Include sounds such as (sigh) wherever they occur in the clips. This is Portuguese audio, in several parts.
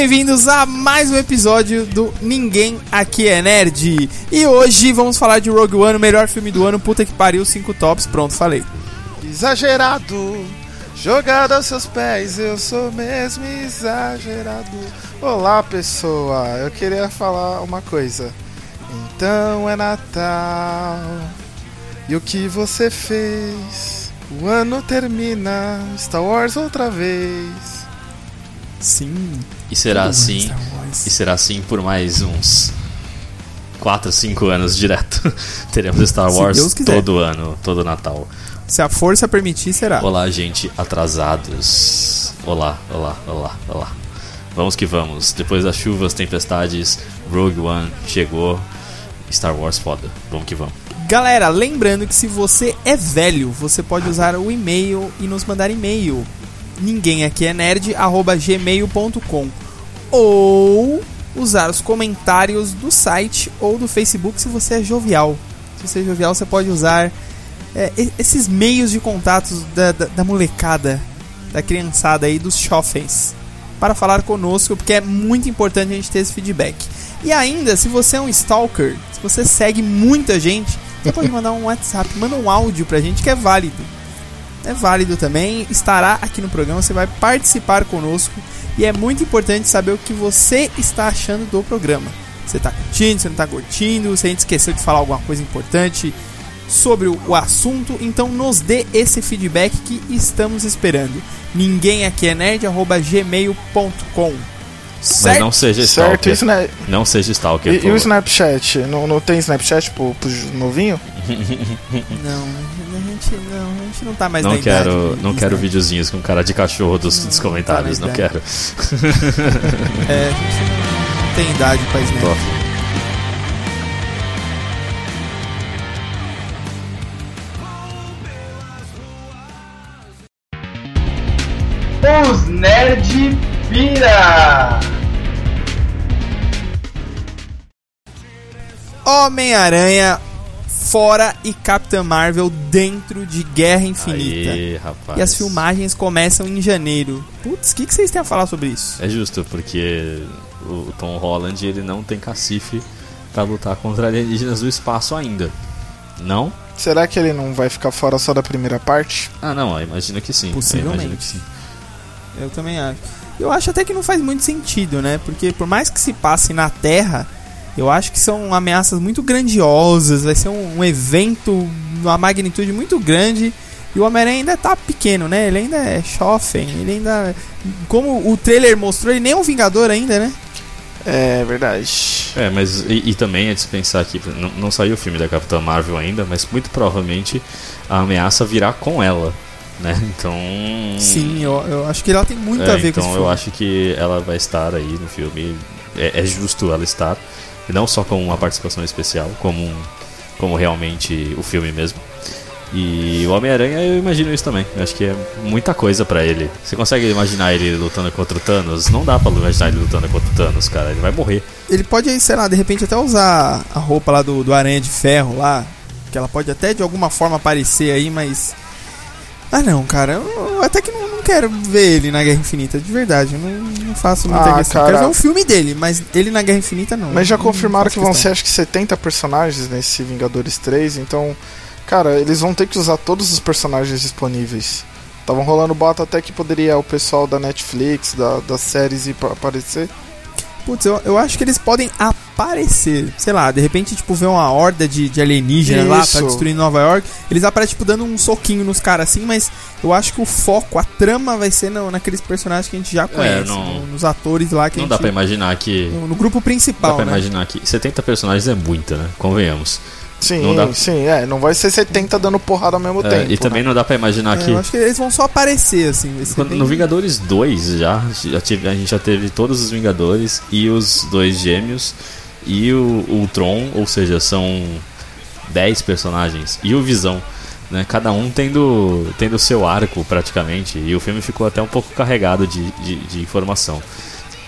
bem-vindos a mais um episódio do Ninguém Aqui é Nerd. E hoje vamos falar de Rogue One, o melhor filme do ano. Puta que pariu, cinco tops. Pronto, falei. Exagerado, jogado aos seus pés, eu sou mesmo exagerado. Olá, pessoa, eu queria falar uma coisa. Então é Natal. E o que você fez? O ano termina, Star Wars outra vez. Sim. E será assim. E será assim por mais uns 4, 5 anos direto. (laughs) Teremos Star Wars todo ano, todo Natal. Se a força permitir, será. Olá, gente, atrasados. Olá, olá, olá, olá. Vamos que vamos. Depois das chuvas, tempestades, Rogue One chegou. Star Wars foda. Vamos que vamos. Galera, lembrando que se você é velho, você pode usar o e-mail e nos mandar e-mail. Ninguém aqui é nerd, arroba gmail.com Ou usar os comentários do site ou do Facebook se você é jovial. Se você é jovial, você pode usar é, esses meios de contatos da, da, da, molecada, da criançada aí, dos chofens, para falar conosco, porque é muito importante a gente ter esse feedback. E ainda, se você é um stalker, se você segue muita gente, você pode (laughs) mandar um WhatsApp, manda um áudio pra gente que é válido. É válido também, estará aqui no programa, você vai participar conosco e é muito importante saber o que você está achando do programa. Você está curtindo, você não está curtindo, se a gente esqueceu de falar alguma coisa importante sobre o assunto, então nos dê esse feedback que estamos esperando. Ninguém aqui é nerd, gmail.com Certo? Mas não seja certo, stalker. Não, não seja stalker. E, e o Snapchat? Não, não tem Snapchat pro, pro novinho? (laughs) não, a gente não, a gente não tá mais não na quero, idade, Não quero videozinhos com cara de cachorro dos, não, dos comentários, não, tá não quero. é, a gente não, tem idade pra Snap. Homem-Aranha fora e Capitã Marvel dentro de Guerra Infinita. Aí, rapaz. E as filmagens começam em janeiro. Putz, o que, que vocês têm a falar sobre isso? É justo, porque o Tom Holland ele não tem cacife para lutar contra alienígenas do espaço ainda. Não? Será que ele não vai ficar fora só da primeira parte? Ah, não, imagino que sim. Possivelmente. Eu, que sim. eu também acho. Eu acho até que não faz muito sentido, né? Porque por mais que se passe na Terra, eu acho que são ameaças muito grandiosas, vai ser um, um evento, uma magnitude muito grande. E o Homem-Aranha ainda tá pequeno, né? Ele ainda é jovem, ele ainda. Como o trailer mostrou, ele nem é um Vingador ainda, né? É verdade. É, mas e, e também é de pensar aqui, não, não saiu o filme da Capitã Marvel ainda, mas muito provavelmente a ameaça virá com ela né? (laughs) Então. Sim, eu, eu acho que ela tem muito é, a ver então com isso. Então eu acho que ela vai estar aí no filme. É, é, justo ela estar. Não só com uma participação especial, como, um, como realmente o filme mesmo. E o Homem-Aranha, eu imagino isso também. Eu acho que é muita coisa para ele. Você consegue imaginar ele lutando contra o Thanos? Não dá pra imaginar ele lutando contra o Thanos, cara. Ele vai morrer. Ele pode, sei lá, de repente até usar a roupa lá do, do Aranha de Ferro lá. Que ela pode até de alguma forma aparecer aí, mas ah não, cara, eu até que não, não, quero ver ele na Guerra Infinita, de verdade. Eu não, não faço muita ah, questão. Cara... Quero ver um filme dele, mas ele na Guerra Infinita não. Mas já confirmaram que vão ser acho que 70 personagens nesse Vingadores 3, então, cara, eles vão ter que usar todos os personagens disponíveis. Estavam rolando bota até que poderia o pessoal da Netflix, da, das séries ir aparecer. Putz, eu, eu acho que eles podem aparecer. Sei lá, de repente, tipo, ver uma horda de, de alienígenas lá pra destruir Nova York. Eles aparecem, tipo, dando um soquinho nos caras assim, mas eu acho que o foco, a trama vai ser no, naqueles personagens que a gente já é, conhece. É, não, no, nos atores lá que Não a gente, dá pra imaginar que. No, no grupo principal. Dá pra né? imaginar que 70 personagens é muita, né? Convenhamos. Sim, não dá... sim, é. Não vai ser 70 dando porrada ao mesmo é, tempo. E também né? não dá pra imaginar é, que. Eu acho que eles vão só aparecer, assim. Quando, bem... No Vingadores 2 já, já tive, a gente já teve todos os Vingadores e os dois gêmeos e o Ultron, ou seja, são 10 personagens. E o Visão. Né, cada um tendo, tendo seu arco praticamente. E o filme ficou até um pouco carregado de, de, de informação.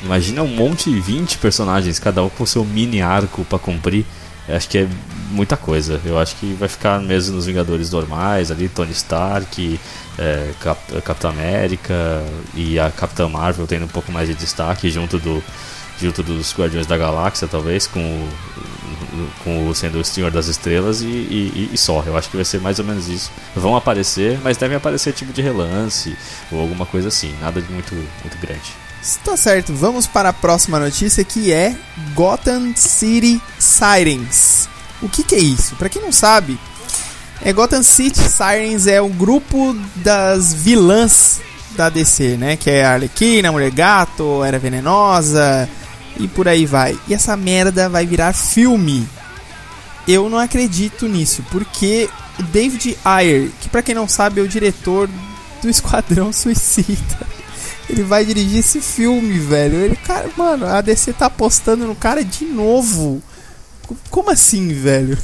Imagina um monte de 20 personagens, cada um com seu mini arco para cumprir. Acho que é muita coisa. Eu acho que vai ficar mesmo nos Vingadores normais, ali, Tony Stark, é, Cap Capitão América e a Capitã Marvel tendo um pouco mais de destaque junto do junto dos Guardiões da Galáxia, talvez, com o, com o sendo o Senhor das Estrelas e, e, e, só. Eu acho que vai ser mais ou menos isso. Vão aparecer, mas devem aparecer tipo de relance ou alguma coisa assim, nada de muito, muito grande. Está certo, vamos para a próxima notícia que é Gotham City Sirens. O que, que é isso? Para quem não sabe, é Gotham City Sirens é o grupo das vilãs da DC, né? Que é a Arlequina, Mulher Gato, Era Venenosa, e por aí vai. E essa merda vai virar filme. Eu não acredito nisso, porque David Ayer, que para quem não sabe é o diretor do Esquadrão Suicida, (laughs) ele vai dirigir esse filme, velho. Ele, cara, mano, a DC tá apostando no cara de novo. Como assim, velho?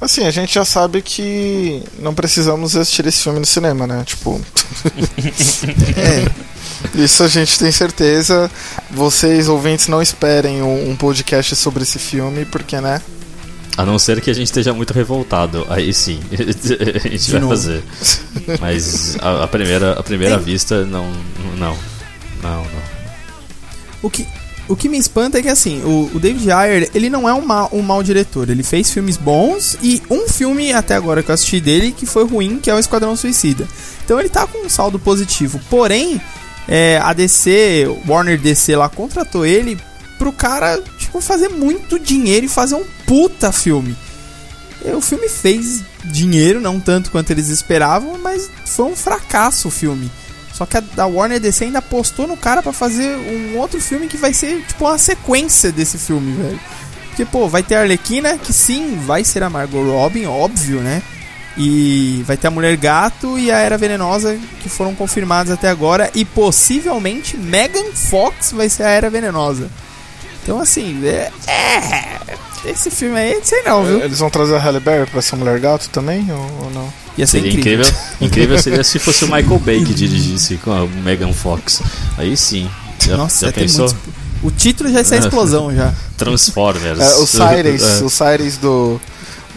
Assim, a gente já sabe que não precisamos assistir esse filme no cinema, né? Tipo. (laughs) é. Isso a gente tem certeza. Vocês, ouvintes, não esperem um, podcast sobre esse filme, porque, né? A não ser que a gente esteja muito revoltado. Aí sim, (laughs) a gente De vai novo. fazer. Mas a, a, primeira, a primeira vista, não, não. Não, não. O que, o que me espanta é que assim, o, o David Ayer, ele não é um, mal um mau diretor. Ele fez filmes bons e um filme até agora que eu assisti dele que foi ruim, que é o Esquadrão Suicida. Então ele tá com um saldo positivo. Porém, é, a DC, Warner DC lá contratou ele pro cara, tipo, fazer muito dinheiro e fazer um puta filme. E o filme fez dinheiro, não tanto quanto eles esperavam, mas foi um fracasso o filme. Só que a Warner DC ainda apostou no cara para fazer um outro filme que vai ser tipo uma sequência desse filme, velho. Porque, pô, vai ter a Arlequina, que sim, vai ser a Margot Robin, óbvio, né? E vai ter a Mulher Gato e a Era Venenosa, que foram confirmados até agora. E possivelmente Megan Fox vai ser a Era Venenosa. Então, assim, é. é esse filme aí, sei não, viu? Eles vão trazer a Halle Berry pra ser Mulher Gato também, ou, ou não? Ia ser seria incrível. incrível. (laughs) incrível seria se fosse o Michael Bay que dirigisse com a Megan Fox. Aí sim. Já, Nossa, já pensou? Muito... O título já é a explosão já. Transformers. É, o Cyrus, (laughs) é. o Cyrus do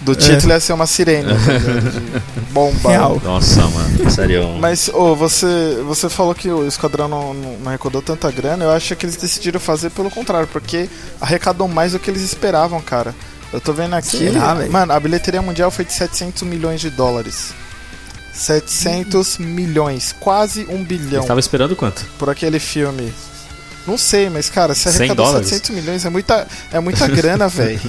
do título é. ia ser uma sirene. (laughs) Tá bomba. Real. Nossa, mano. Sério. Mas, oh, você, você falou que o Esquadrão não, não, arrecadou tanta grana. Eu acho que eles decidiram fazer pelo contrário, porque arrecadou mais do que eles esperavam, cara. Eu tô vendo aqui. Lá, mano, a bilheteria mundial foi de 700 milhões de dólares. 700 hum. milhões, quase um bilhão. Você tava esperando quanto? Por aquele filme. Não sei, mas cara, se arrecadou 700 milhões é muita, é muita (laughs) grana, velho.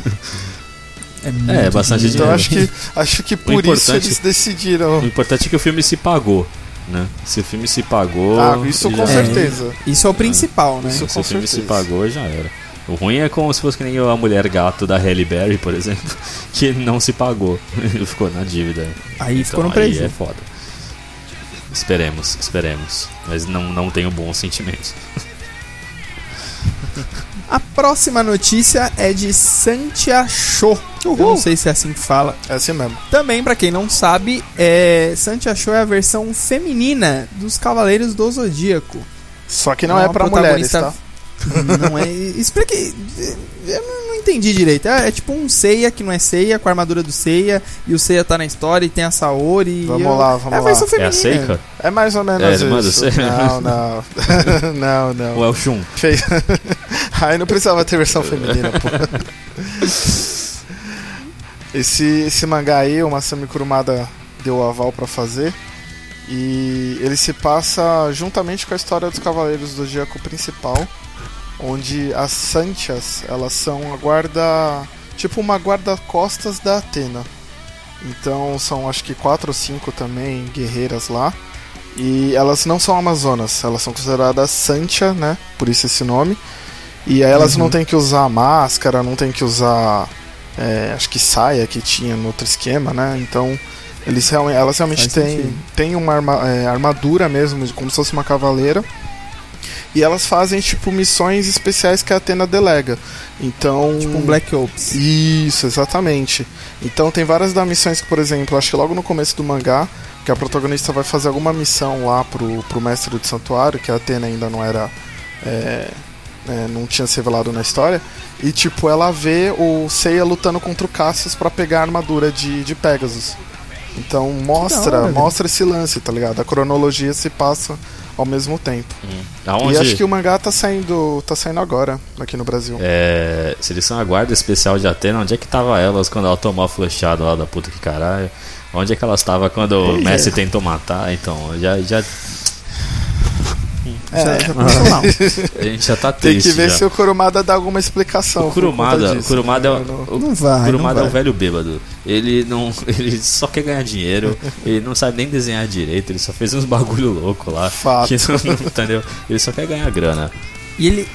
É, é bastante dinheiro. Então acho que, acho que por isso eles decidiram. O importante é que o filme se pagou. Né? Se o filme se pagou. Ah, isso com certeza. É, isso é o principal, né? Isso se o filme certeza. se pagou, já era. O ruim é como se fosse que nem a mulher gato da Halle Berry, por exemplo, (laughs) que não se pagou. (laughs) ficou na dívida. Aí então, ficou no prejuízo. Aí é foda. Esperemos, esperemos. Mas não, não tenho bons sentimentos. (laughs) A próxima notícia é de Santiago. Eu não sei se é assim que fala. É assim mesmo. Também, para quem não sabe, é... Santiago é a versão feminina dos Cavaleiros do Zodíaco. Só que não é, é para mulheres, tá? Não é. Explique. Eu não entendi direito. É, é, tipo um Seiya que não é Seiya, com a armadura do Seiya, e o Seiya tá na história e tem a Saori. Vamos eu... lá, vamos é a versão lá. Feminina. É a Seika? É mais ou menos é, isso. Não, não. (laughs) não, não. Ou é o Shun? Fez... (laughs) Aí não precisava ter versão feminina, pô. (laughs) Esse, esse mangá aí, o Masami Kurumada deu o aval para fazer. E ele se passa juntamente com a história dos Cavaleiros do Zodíaco principal onde as Sanchas, elas são a guarda, tipo uma guarda-costas da Atena. Então são acho que quatro ou cinco também guerreiras lá. E elas não são amazonas, elas são consideradas Sancha, né? Por isso esse nome. E aí elas uhum. não tem que usar máscara, não tem que usar é, acho que saia que tinha no outro esquema, né? Então eles elas realmente têm, têm uma arma, é, armadura mesmo, como se fosse uma cavaleira e elas fazem, tipo, missões especiais que a Atena delega. Então. Tipo um Black Ops. Isso, exatamente. Então tem várias das missões que, por exemplo, acho que logo no começo do mangá, que a protagonista vai fazer alguma missão lá pro, pro mestre do santuário, que a Atena ainda não era. É, né, não tinha se revelado na história. E tipo, ela vê o Seiya lutando contra o Cassius pra pegar a armadura de, de Pegasus. Então mostra, hora, mostra esse lance, tá ligado? A cronologia se passa ao mesmo tempo. Aonde, E acho que o mangá tá saindo, tá saindo agora aqui no Brasil. é, se eles são a guarda especial de Atena, onde é que tava elas quando ela tomou a flechada lá da puta que caralho? Onde é que elas estavam quando o Pois é. Messi tentou matar? Então, já, já, Já, já começou mal. (laughs) a gente já tá Tem triste. que ver já. se o Kurumada dá alguma explicação. O Kurumada, o disso, Kurumada, é, né? o, o Não vai, Kurumada não é um vai. velho bêbado. Ele não, (laughs) ele só quer ganhar dinheiro. ele não sabe nem desenhar direito. Ele só fez uns bagulho louco lá. Fato. não- entendeu? Ele só quer ganhar grana. E ele.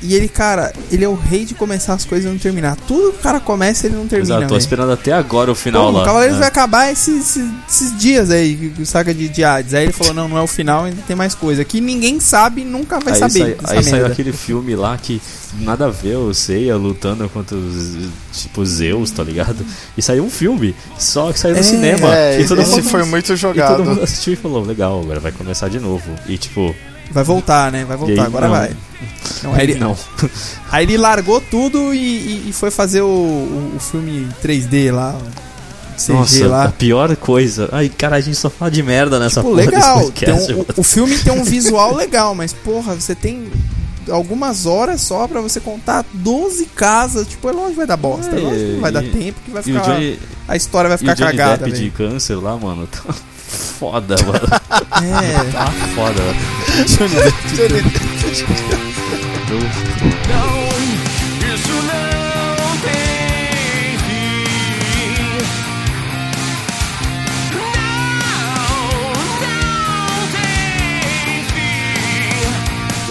E ele, cara, ele é o rei de começar as coisas e não terminar. Tudo que o cara começa, ele não termina. Exato, tô esperando até agora o final Pô, lá. o Cavaleiros né? vai acabar esses, esses, esses dias aí, saga de, de Hades. Aí ele falou: não, não é o final, ainda tem mais coisa. Que ninguém sabe nunca vai Aí, saber. sai- aí saiu merda. aquele filme lá que nada a ver, o Seiya lutando contra os tipo Zeus, tá ligado? E saiu um filme, só que saiu no É, cinema. É, e todo esse mundo, foi muito e todo jogado. mundo assistiu e falou, legal, agora vai começar de novo. E tipo, Vai voltar, né? Vai voltar, aí, agora não. vai. Não, aí, ele, não. (laughs) aí ele largou tudo e, e- e foi fazer o, o, o filme 3D lá. CG Nossa, a lá. pior coisa. Ai, cara, a gente só fala de merda nessa Pô, porra legal. podcast, um- o, o filme tem um (laughs) visual legal, mas porra, você tem algumas horas só pra você contar 12 casas. Tipo, é lógico que vai dar bosta. É, É, lógico que não vai dar tempo, que vai ficar. Johnny, a história vai e o ficar Johnny cagada. Depp de câncer lá, mano, tá foda, mano. É. Tá foda. Isso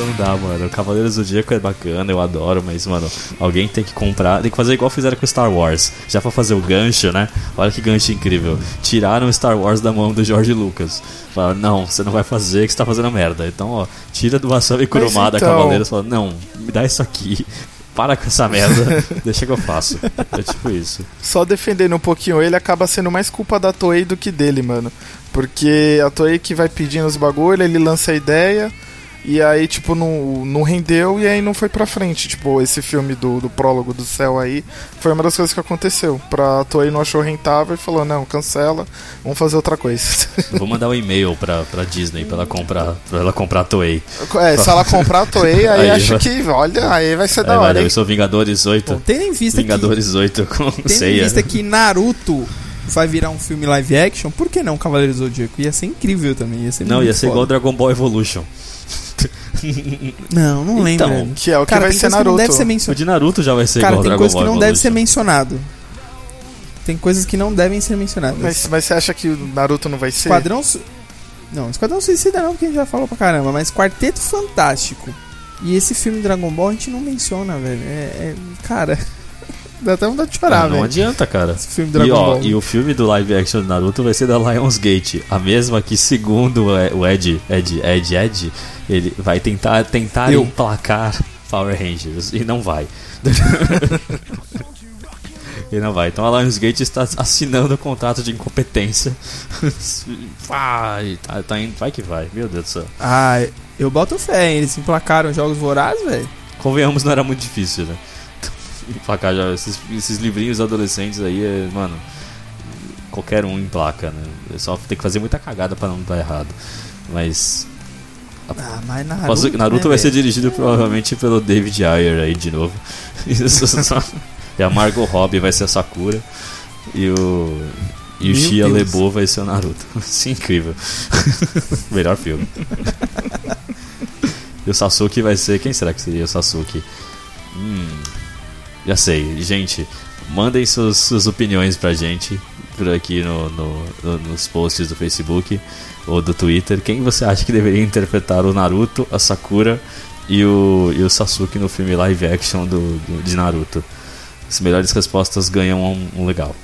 Não dá, mano. O Cavaleiro do Zodíaco é bacana, eu adoro, mas, mano, alguém tem que comprar. Tem que fazer igual fizeram com Star Wars. Já pra fazer o gancho, né? Olha que gancho incrível. Tiraram Star Wars da mão do George Lucas. Falaram, não, você não vai fazer, que você tá fazendo merda. Então, ó, tira do Wasabi Kurumada, então- Cavaleiros. Fala, não, me dá isso aqui. Para com essa merda, (laughs) deixa que eu faço. É tipo isso. Só defendendo um pouquinho ele, acaba sendo mais culpa da Toei do que dele, mano. Porque a Toei que vai pedindo os bagulho, ele lança a ideia. E aí, tipo, não, não rendeu e aí não foi pra frente. Tipo, esse filme do, do prólogo do céu aí foi uma das coisas que aconteceu. Pra Toei não achou rentável e falou, não, cancela, vamos fazer outra coisa. (laughs) Eu vou mandar um e-mail pra, pra Disney pra ela comprar, pra ela comprar a Toei. é, se ela comprar a Toei, aí, Aí acho vai- que, olha, aí vai ser Aí da hora, eu hein? sou Vingadores 8. Bom, tendo em vista que. Vingadores (laughs) 8 com Tendo em vista que Naruto vai virar um filme live action, por que não Cavaleiros do Zodíaco? Ia ser incrível também. Ia ser Não, ia ser foda. igual Dragon Ball Evolution. (laughs) Não, não lembro. Então. Que é o que Cara, vai tem ser coisa que não Naruto. deve ser O de Naruto já vai ser Cara, igual tem Dragon coisa Ball que não deve ser Evolution. mencionado. Tem coisas que não devem ser mencionadas. Mas, mas você acha que o Naruto não vai ser? Esquadrão. Su- Não, Esquadrão Suicida não, porque a gente já falou pra caramba, mas Quarteto Fantástico. E esse filme Dragon Ball a gente não menciona, velho. É. é- cara. (laughs) Dá até vontade de chorar, Ah, não velho. adianta, cara. Esse filme E, Dragon ó, Ball. e o filme do live action do Naruto vai ser da Lionsgate, a mesma que segundo o Ed, Ed, Ed, Ed, ele vai tentar tentar Eu. emplacar Power Rangers e não vai. (laughs) e não vai. Então a Lionsgate está assinando o contrato de incompetência. (laughs) vai, tá, tá indo, vai que vai. Meu Deus do céu. Ah, eu boto fé, hein? Eles emplacaram jogos vorazes, velho. Convenhamos, não era muito difícil, né? Emplacar já esses, esses livrinhos adolescentes aí, é, mano. Qualquer um emplaca, né? É só tem que fazer muita cagada pra não dar errado. Mas. Ah, mas Naruto, Naruto. Naruto né, vai ser dirigido provavelmente pelo David Ayer aí de novo. (laughs) Só- e a Margot Robbie vai ser a Sakura. E o. E o Shia. LeBeau vai ser o Naruto. (laughs) Isso é incrível. (laughs) Melhor filme. e o Sasuke vai ser. Quem será que seria o Sasuke? Hum. Já sei. Gente, mandem suas, suas opiniões pra gente por aqui no, no- no- nos posts do Facebook ou do Twitter. Quem você acha que deveria interpretar o Naruto, a Sakura e o, e o Sasuke no filme live action do, do- de Naruto? As melhores respostas ganham um, um legal.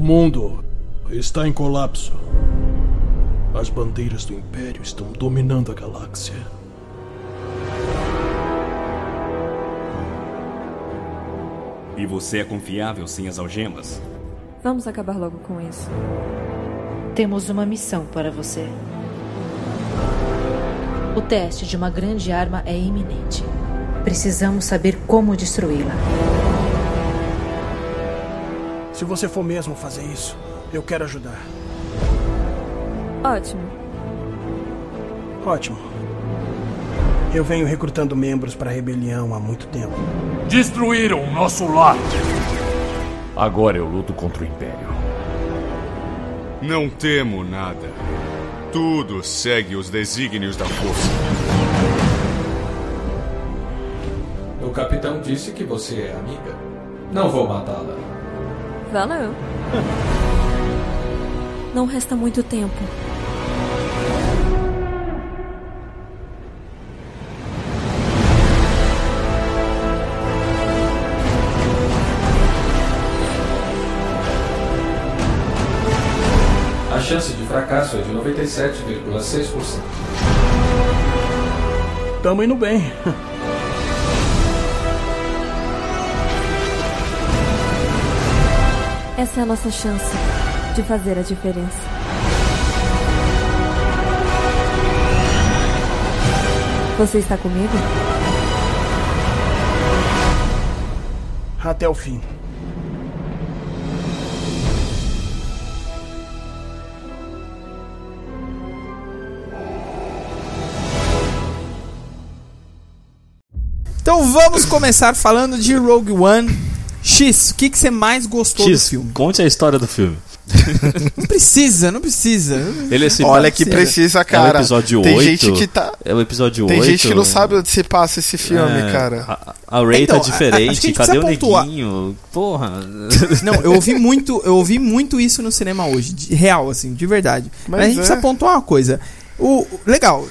Mundo está em colapso. As bandeiras do Império estão dominando a galáxia. E você é confiável sem as algemas? Vamos acabar logo com isso. Temos uma missão para você. O teste de uma grande arma é iminente. Precisamos saber como destruí-la. Se você for mesmo fazer isso, eu quero ajudar. Ótimo. Ótimo. Eu venho recrutando membros para a rebelião há muito tempo. Destruíram o nosso lar. Agora eu luto contra o Império. Não temo nada. Tudo segue os desígnios da força. O capitão disse que você é amiga. Não vou matá-la. Valeu. Não resta muito tempo. A chance de fracasso é de 97,6%. Tamo indo bem. Essa é a nossa chance de fazer a diferença. Você está comigo? Até o fim. Então vamos começar falando de Rogue One. X, o que, que você mais gostou X, do filme? conte a história do filme. (laughs) Não precisa, não precisa. Ele se Olha que precisa, cara. É o episódio Tem 8. gente que tá. É o episódio Tem 8. gente que não sabe onde se passa esse filme, É, cara. A, a Ray Então, tá a- a- diferente. Cadê o precisa pontuar. neguinho? Porra. (laughs) Não, eu ouvi muito, eu ouvi muito isso no cinema hoje, de real assim, de verdade. Mas, Mas a gente é. precisa pontuar uma coisa. O legal,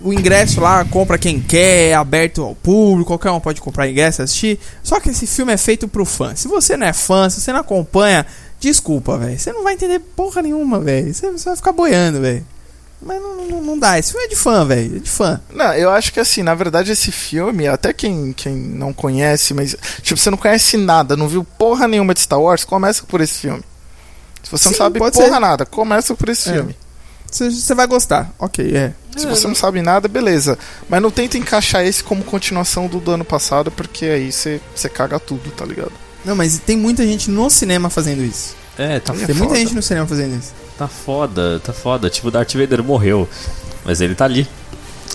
o ingresso lá compra quem quer, é aberto ao público, qualquer um pode comprar ingresso e assistir. Só que esse filme é feito pro fã. Se você não é fã, se você não acompanha, desculpa, velho. Você não vai entender porra nenhuma, velho. Você, você vai ficar boiando, velho. Mas não, não, não dá. Esse filme é de fã, velho. É de fã. Não, eu acho que assim, na verdade, esse filme, até quem, quem não conhece, mas. Tipo, você não conhece nada, não viu porra nenhuma de Star Wars, começa por esse filme. Se você Sim, não sabe porra ser. nada, começa por esse É. filme. Você, vai gostar. Ok, é. Se você não sabe nada, beleza. Mas não tenta encaixar esse como continuação do do ano passado, porque aí você, caga tudo, tá ligado? Não, mas tem muita gente no cinema fazendo isso. É, tá, tem muita foda. gente no cinema fazendo isso. tá foda, tá foda. Tipo, o Darth Vader morreu. Mas ele tá ali.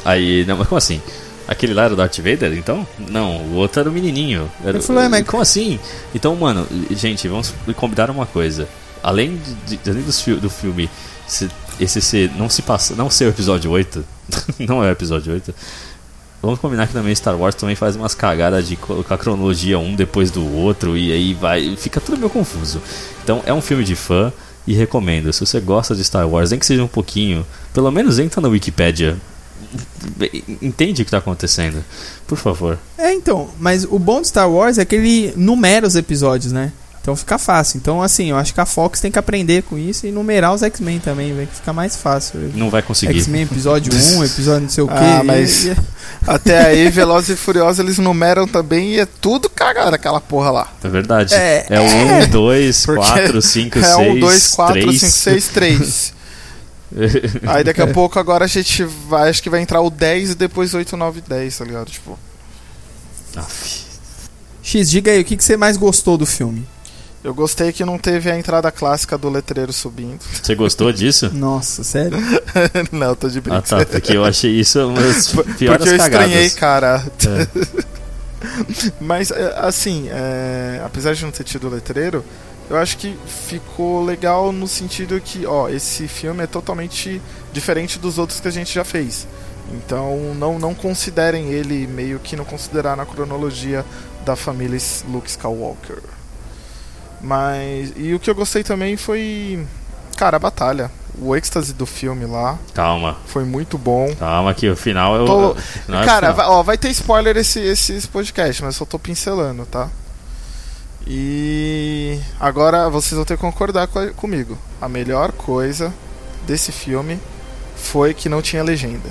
Aí, não, mas como assim? Aquele lá era o Darth Vader, então? Não, o outro era o menininho. Era, Ele falou, é, mas- Como assim? Então, mano, gente, vamos combinar uma coisa. Além, de, de- além dos fi- do filme, se- esse ser, não se passa, não ser o episódio 8, (laughs) não é o episódio 8. Vamos combinar que também Star Wars também faz umas cagadas de colocar a cronologia um depois do outro e aí vai, fica tudo meio confuso. Então é um filme de fã e recomendo. Se você gosta de Star Wars, nem que seja um pouquinho, pelo menos entra na Wikipedia. Entende o que tá acontecendo. Por favor. É, então, mas o bom de Star Wars é que ele numera os episódios, né? Então fica fácil. Então, assim, eu acho que a Fox tem que aprender com isso e numerar os X-Men também, vai que fica mais fácil. Não vai conseguir. X-Men episódio 1, (laughs) episódio não sei o quê. Ah, mas- e- Até aí, (laughs) Velozes e Furiosos eles numeram também e é tudo cagado aquela porra lá. É verdade. É, É, o 1, 2, Porque 4, 5, 6, é 1, 2, 4, 3. 5, 6, 3. Aí daqui a pouco agora a gente vai, acho que vai entrar o 10 e depois 8, 9, 10, tá ligado? Tipo, Aff. X, diga aí, o que, que você mais gostou do filme? Eu gostei que não teve a entrada clássica do letreiro subindo. Você gostou disso? (laughs) Nossa, sério? (laughs) não, tô de Ah brincadeira. tá, porque eu achei isso uma das (laughs) piores Porque eu estranhei, cagadas. cara. É. Mas, é, assim, é, apesar de não ter tido letreiro, eu acho que ficou legal no sentido que, ó, esse filme é totalmente diferente dos outros que a gente já fez. Então, não, não considerem ele meio que não considerar na cronologia da família Luke Skywalker. Mas, e o que eu gostei também foi, cara, a batalha. O êxtase do filme lá Calma, foi muito bom. calma que o final o. Tô- o final é Cara, vai, ó, vai ter spoiler esse, esse, podcast, mas eu só tô pincelando, tá? E agora vocês vão ter que concordar co- comigo. A melhor coisa desse filme foi que não tinha legenda.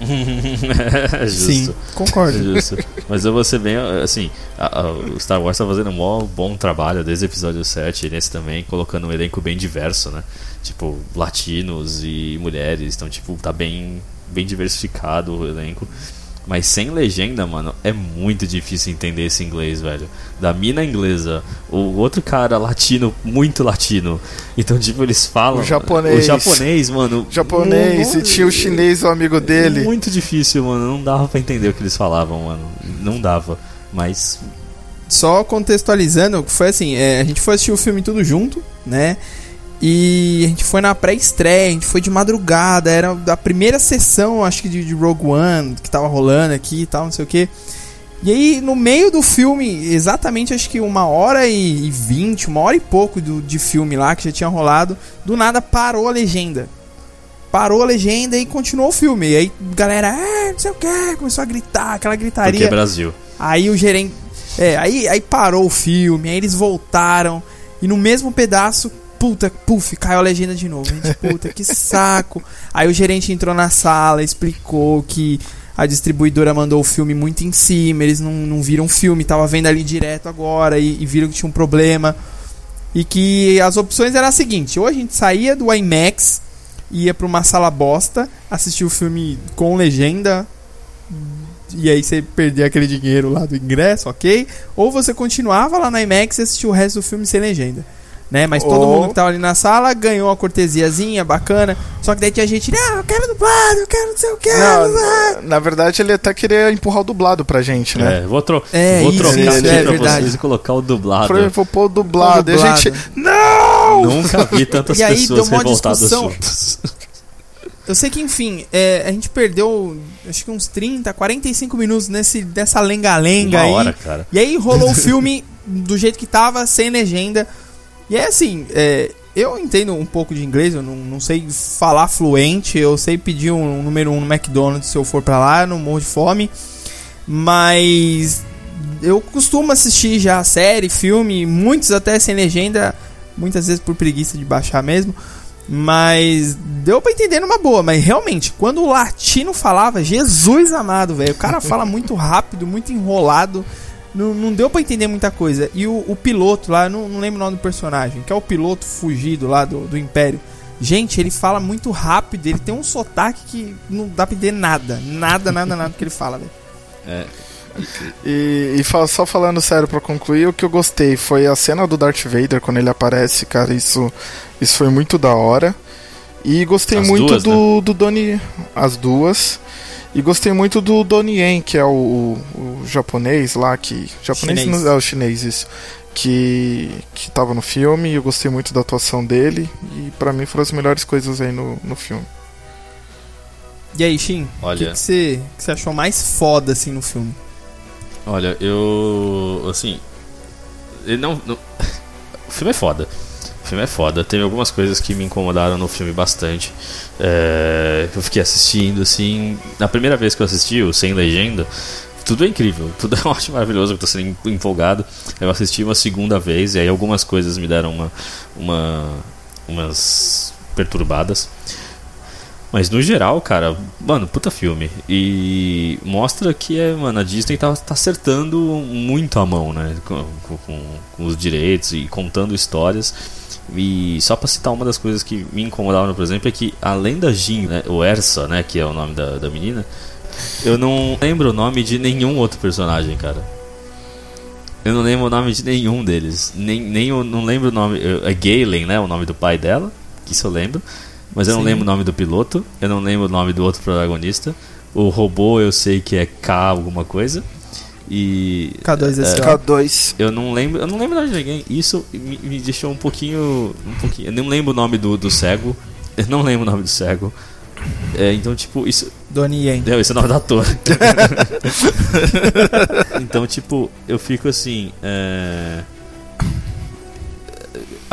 (laughs) Justo. Sim, concordo. Justo. Mas eu vou ser bem. Assim, a- a- o Star Wars tá fazendo um mó bom trabalho desde o episódio 7 e nesse também, colocando um elenco bem diverso, né? Tipo, latinos e mulheres. Então, tipo, tá bem, bem diversificado o elenco. Mas sem legenda, mano, é muito difícil entender esse inglês, velho. Da mina inglesa, o outro cara latino, muito latino. Então, tipo, eles falam. O japonês. O japonês, mano. Japonês, não- e tinha o chinês, o amigo dele. Muito difícil, mano. Não dava pra entender o que eles falavam, mano. Não dava. Mas. Só contextualizando, foi assim, é, a gente foi assistir o filme tudo junto, né? E a gente foi na pré-estreia, a gente foi de madrugada, era da primeira sessão, acho que de, de Rogue One, que tava rolando aqui e tal, não sei o que. E aí, no meio do filme, exatamente acho que uma hora e vinte, uma hora e pouco do, de filme lá que já tinha rolado, do nada parou a legenda. Parou a legenda e continuou o filme. E aí, galera, ah, não sei o que, começou a gritar, aquela gritaria. Porque é Brasil. Aí o gerente. É, aí, aí parou o filme, aí eles voltaram. E no mesmo pedaço, puta, puf, caiu a legenda de novo. Gente, puta, que saco. Aí o gerente entrou na sala, explicou que a distribuidora mandou o filme muito em cima, eles não, não viram o filme, tava vendo ali direto agora e, e viram que tinha um problema. E que as opções eram as seguintes: ou a gente saía do IMAX, ia pra uma sala bosta, assistir o filme com legenda, e aí você perdia aquele dinheiro lá do ingresso, ok? Ou você continuava lá na IMAX e assistia o resto do filme sem legenda. Né? Mas todo Ou- mundo que tava ali na sala ganhou uma cortesiazinha bacana. Só que daí tinha gente, não, eu quero dublado, eu quero não sei o que. Não, na, na verdade, ele até queria empurrar o dublado pra gente, né? É, vou, tro É, vou isso, trocar isso, aqui é pra verdade. vocês e colocar o dublado. Pra vou pôr o dublado. E a gente. Não! Nunca vi tantas E aí pessoas deu uma revoltadas discussão. juntas. Eu sei que, enfim, é, a gente perdeu acho que uns 30, 45 minutos nesse, dessa lenga-lenga aí. hora, cara. E aí rolou o (laughs) filme do jeito que tava, sem legenda. E é assim, é, eu entendo um pouco de inglês, eu não, não sei falar fluente, eu sei pedir um número um no McDonald's se eu for pra lá, não morro de fome. Mas eu costumo assistir já série, filme, muitos até sem legenda, muitas vezes por preguiça de baixar mesmo. Mas deu pra entender numa boa, mas realmente, quando o latino falava, Jesus amado, velho, o cara fala muito rápido, muito enrolado, não, não deu pra entender muita coisa. E o, o piloto lá, eu não, não lembro o nome do personagem, que é o piloto fugido lá do, do Império. Gente, ele fala muito rápido, ele tem um sotaque que não dá pra entender nada, nada, nada, nada que ele fala, velho. (laughs) É, E, e fa- só falando sério pra concluir, o que eu gostei foi a cena do Darth Vader quando ele aparece, cara, isso, isso foi muito da hora. E gostei As muito duas, do, do Donnie. As duas. E gostei muito do Donnie Yen, que é o, o, o japonês lá que. Japonês Chinês. não- é o chinês, isso. Que, que tava no filme, e eu gostei muito da atuação dele. E pra mim foram as melhores coisas aí no, no filme. E aí, Shin, o que Olha. que você que você achou mais foda assim no filme? olha, eu. Assim. Ele não, não- (laughs) O filme é foda. O filme é foda. Teve algumas coisas que me incomodaram no filme bastante. É, eu fiquei assistindo, assim. Na primeira vez que eu assisti, o Sem Legenda, tudo é incrível. (laughs) Tudo é ótimo, maravilhoso. Eu tô sendo em- empolgado. Eu assisti uma segunda vez e aí algumas coisas me deram uma. uma umas perturbadas. Mas no geral, cara, mano, puta filme. E mostra que é, mano, a Disney tá, tá acertando muito a mão, né? Com, com- com os direitos e contando histórias. E só pra citar uma das coisas que me incomodavam, por exemplo, é que além da Jin, né, o Ersa, né, que é o nome da, da menina, eu não lembro o nome de nenhum outro personagem, cara. Eu não lembro o nome de nenhum deles. Nem, nem eu não lembro o nome. É Galen, né? O nome do pai dela. Que isso eu lembro. Mas eu não Sim. lembro o nome do piloto. Eu não lembro o nome do outro protagonista. O robô eu sei que é K alguma coisa. E. K2SO. K2. Eu não lembro. Eu não lembro o nome de ninguém. Isso me, me deixou um pouquinho. Um pouquinho. Eu não lembro o nome do, do cego. Eu não lembro o nome do cego. É, então, tipo, isso. Donnie Yen. Não, esse é o nome do ator. (laughs) então, tipo, eu fico assim. é,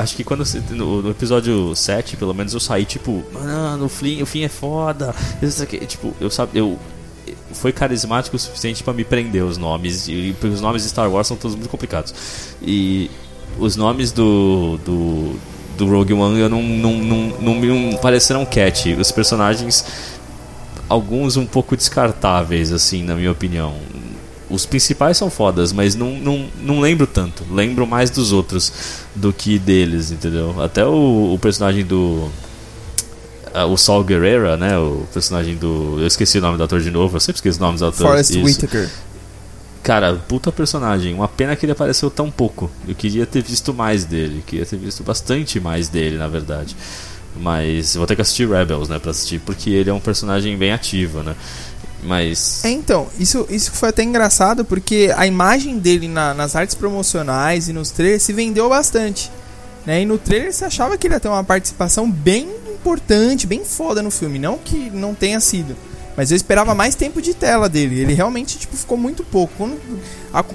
Acho que quando no, no episódio 7, pelo menos eu saí tipo, mano, o fim, o fim é foda. Isso aqui, tipo, eu sabe, eu foi carismático o suficiente para me prender os nomes. E porque os nomes de Star Wars são todos muito complicados. E os nomes do, do, do Rogue One eu não, não, não, não me pareceram cat. Os personagens, alguns um pouco descartáveis, assim, na minha opinião. Os principais são fodas, mas não, não, não lembro tanto. Lembro mais dos outros do que deles, entendeu? Até o, o personagem do. Uh, o Saul Guerrera, né? O personagem do. Eu esqueci o nome do ator de novo, eu sempre esqueço os nomes do ator. Forrest Whitaker. Cara, puta personagem. Uma pena que ele apareceu tão pouco. Eu queria ter visto mais dele. Queria ter visto bastante mais dele, na verdade. Mas vou ter que assistir Rebels, né? Pra assistir, porque ele é um personagem bem ativo, né? Mas. É, então, isso, isso foi até engraçado porque a imagem dele na, nas artes promocionais e nos trailers se vendeu bastante. Né? E no trailer você achava que ele ia ter uma participação bem importante, bem foda no filme. Não que não tenha sido. Mas eu esperava mais tempo de tela dele. Ele realmente tipo, ficou muito pouco. Quando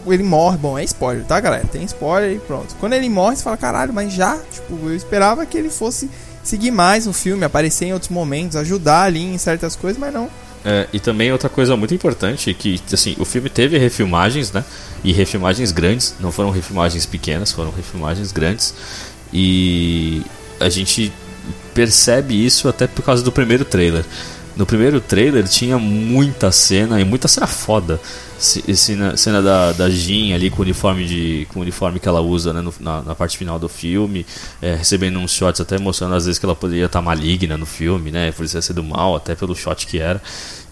ele morre, bom, é spoiler, tá, galera? Tem spoiler e pronto. Quando ele morre, você fala, caralho, mas já, tipo, eu esperava que ele fosse seguir mais no filme, aparecer em outros momentos, ajudar ali em certas coisas, mas não. É, e também outra coisa muito importante que assim o filme teve refilmagens, né? E refilmagens grandes, não foram refilmagens pequenas, foram refilmagens grandes. E a gente percebe isso até por causa do primeiro trailer. No primeiro trailer tinha muita cena e muita cena foda. Cena, cena da, da Jean ali com o uniforme, de, com o uniforme que ela usa né, no, na, na, parte final do filme, é, recebendo uns shots até mostrando às vezes que ela poderia estar maligna no filme, né? Poderia ser do mal, até pelo shot que era.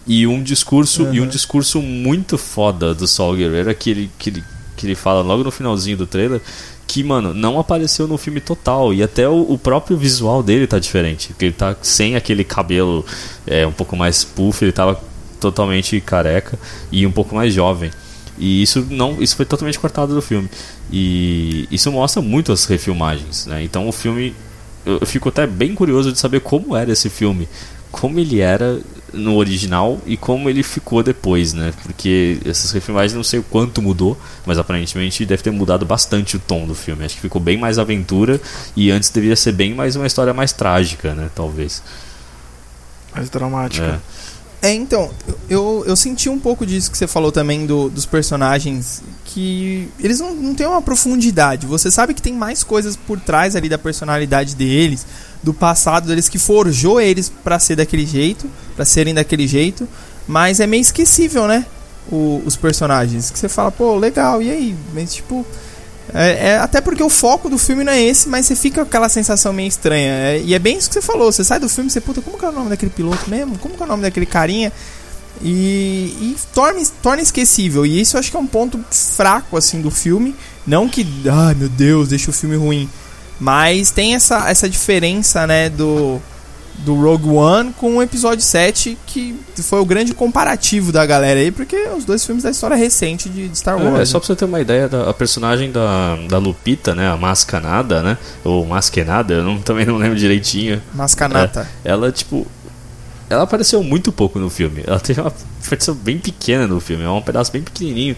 E um discurso, uhum. e um discurso muito foda do Saul Guerrero que ele, que ele, que ele fala logo no finalzinho do trailer que, mano, não apareceu no filme total. E até o, o, próprio visual dele tá diferente. Ele tá sem aquele cabelo é, um pouco mais puff, ele tava totalmente careca e um pouco mais jovem. E isso não, isso foi totalmente cortado do filme. E isso mostra muito as refilmagens, né? Então o filme eu fico até bem curioso de saber como era esse filme, como ele era no original e como ele ficou depois, né? Porque essas refilmagens não sei o quanto mudou, mas aparentemente deve ter mudado bastante o tom do filme. Acho que ficou bem mais aventura e antes deveria ser bem mais uma história mais trágica, né? Talvez. Mais dramática. É. é então, eu, eu senti um pouco disso que você falou também do, dos personagens que eles não, não têm uma profundidade. Você sabe que tem mais coisas por trás ali da personalidade deles do passado deles que forjou eles para ser daquele jeito, para serem daquele jeito, mas é meio esquecível, né? O, os personagens. Que você fala, pô, legal, e aí? Mas tipo. É, é, até porque o foco do filme não é esse, mas você fica com aquela sensação meio estranha. É, e é bem isso que você falou. Você sai do filme você, puta, como que é o nome daquele piloto mesmo? Como que é o nome daquele carinha? E, e torna, torna esquecível. E isso eu acho que é um ponto fraco assim do filme. Não que, ai meu Deus, deixa o filme ruim. Mas tem essa, essa diferença, né, do, do Rogue One com o episódio 7, que foi o grande comparativo da galera aí, porque os dois filmes da história recente de, de Star Wars. É, só pra você ter uma ideia, da, a personagem da, da Lupita, né, a Mascanada, né, ou Masquenada, eu não, também não lembro direitinho. Mascanata. É, ela, tipo, ela apareceu muito pouco no filme. Ela teve uma participação bem pequena no filme, é um pedaço bem pequenininho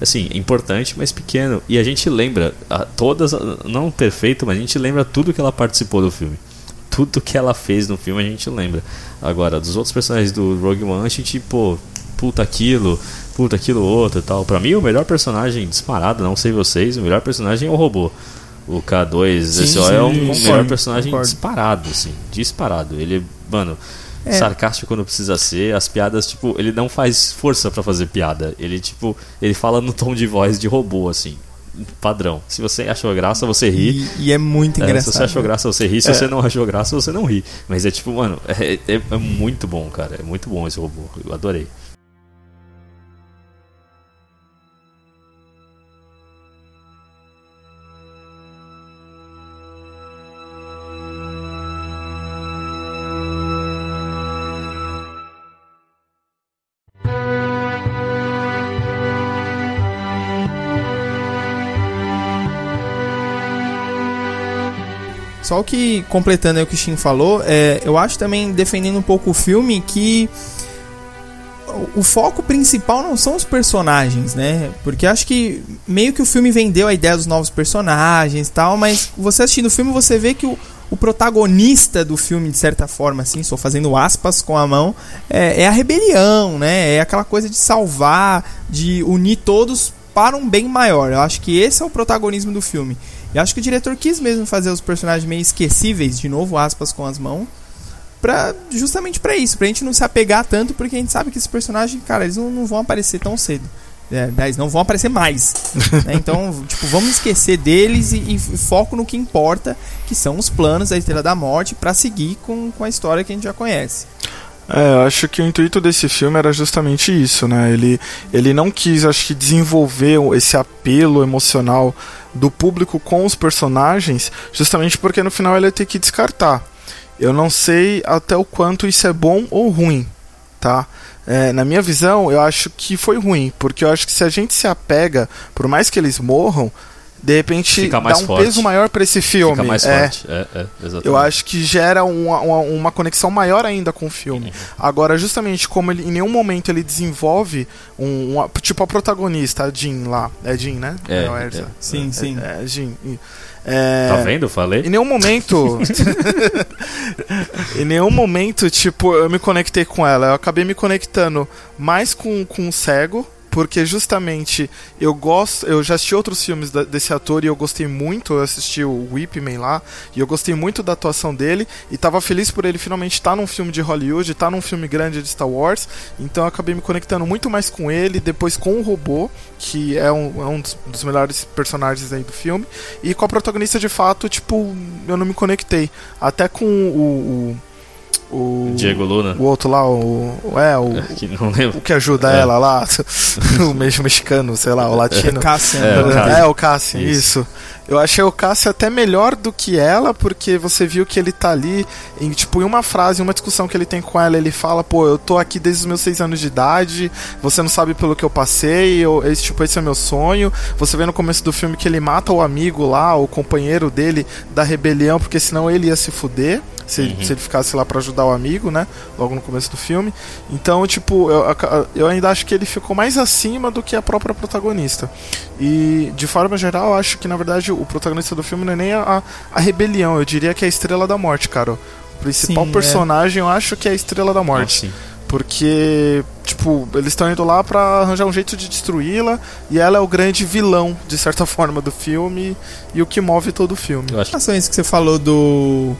assim, importante, mas pequeno. E a gente lembra, a, todas, não perfeito, mas a gente lembra tudo que ela participou do filme. Tudo que ela fez no filme a gente lembra. Agora, dos outros personagens do Rogue One, a gente, pô, puta aquilo, puta aquilo outro e tal. Pra mim, o melhor personagem disparado, não sei vocês, o melhor personagem é o robô. O K2, sim, esse sim, é o melhor personagem concordo. disparado, assim, disparado. Ele, mano, é. sarcástico quando precisa ser. As piadas, tipo, ele não faz força para fazer piada. Ele, tipo, ele fala no tom de voz de robô, assim. Padrão. Se você achou graça, você ri. E, e é muito engraçado. É, se você achou graça, você ri. Se é. você não achou graça, você não ri. Mas é tipo, mano, é, é, é muito bom, cara. É muito bom esse robô. Eu adorei. Só que, completando o que o Shin falou, é, eu acho também, defendendo um pouco o filme, que o foco principal não são os personagens, né? Porque acho que meio que o filme vendeu a ideia dos novos personagens e tal, mas você assistindo o filme você vê que o, o protagonista do filme, de certa forma, assim, estou fazendo aspas com a mão, é, é a rebelião, né? É aquela coisa de salvar, de unir todos para um bem maior. Eu acho que esse é o protagonismo do filme. E acho que o diretor quis mesmo fazer os personagens meio esquecíveis, de novo, aspas com as mãos, pra, justamente para isso, pra gente não se apegar tanto, porque a gente sabe que esses personagens, cara, eles não, não vão aparecer tão cedo. É, eles não vão aparecer mais. (laughs) né? Então, tipo, vamos esquecer deles e, e, foco no que importa, que são os planos da Estrela da Morte, para seguir com, com a história que a gente já conhece. É, eu acho que o intuito desse filme era justamente isso, né? Ele, ele não quis, acho que, desenvolver esse apelo emocional do público com os personagens, justamente porque no final ele ia ter que descartar. Eu não sei até o quanto isso é bom ou ruim, tá? É, na minha visão, eu acho que foi ruim, porque eu acho que se a gente se apega, por mais que eles morram, de repente dá um forte. peso maior para esse filme. Fica mais é, forte. É, é, eu acho que gera uma, uma, uma, conexão maior ainda com o filme. Uhum. Agora, justamente como ele, em nenhum momento ele desenvolve um, uma, tipo a protagonista, a Jean lá. É Jean, né? É, é, sim, sim. É, Jean. É, tá vendo? Falei. Em nenhum momento. (laughs) (laughs) em nenhum momento, tipo, eu me conectei com ela. Eu acabei me conectando mais com, com o cego porque justamente eu gosto, eu já assisti outros filmes da, desse ator e eu gostei muito, eu assisti o Whipman lá, e eu gostei muito da atuação dele e tava feliz por ele finalmente estar tá num filme de Hollywood, estar tá num filme grande de Star Wars, então eu acabei me conectando muito mais com ele, depois com o robô, que é um, é um dos, dos melhores personagens aí do filme, e com a protagonista de fato, tipo, eu não me conectei. Até com o, o o Diego Luna. O outro lá, o. É, o. (laughs) Que não lembro. O que ajuda é. ela lá. (laughs) o mesmo mexicano, sei lá, o latino. É, o Cassian, é, o Cassian isso. isso. Eu achei o Cassian até melhor do que ela, porque você viu que ele tá ali, em, tipo, em uma frase, em uma discussão que ele tem com ela, ele fala, pô, eu tô aqui desde os meus seis anos de idade, você não sabe pelo que eu passei, eu, esse, tipo, esse é meu sonho. Você vê no começo do filme que ele mata o amigo lá, o companheiro dele da rebelião, porque senão ele ia se fuder se, uhum. se ele ficasse lá para ajudar o amigo, né? Logo no começo do filme. Então, tipo, eu, eu ainda acho que ele ficou mais acima do que a própria protagonista. E, de forma geral, eu acho que, na verdade, o protagonista do filme não é nem a, a rebelião, eu diria que é a Estrela da Morte, cara. O principal sim, é. personagem, é. eu acho que é a Estrela da Morte. Ah, porque, tipo, eles estão indo lá para arranjar um jeito de destruí-la e ela é o grande vilão, de certa (laughs) forma, do filme e o que move todo o filme. Eu acho que isso que você falou do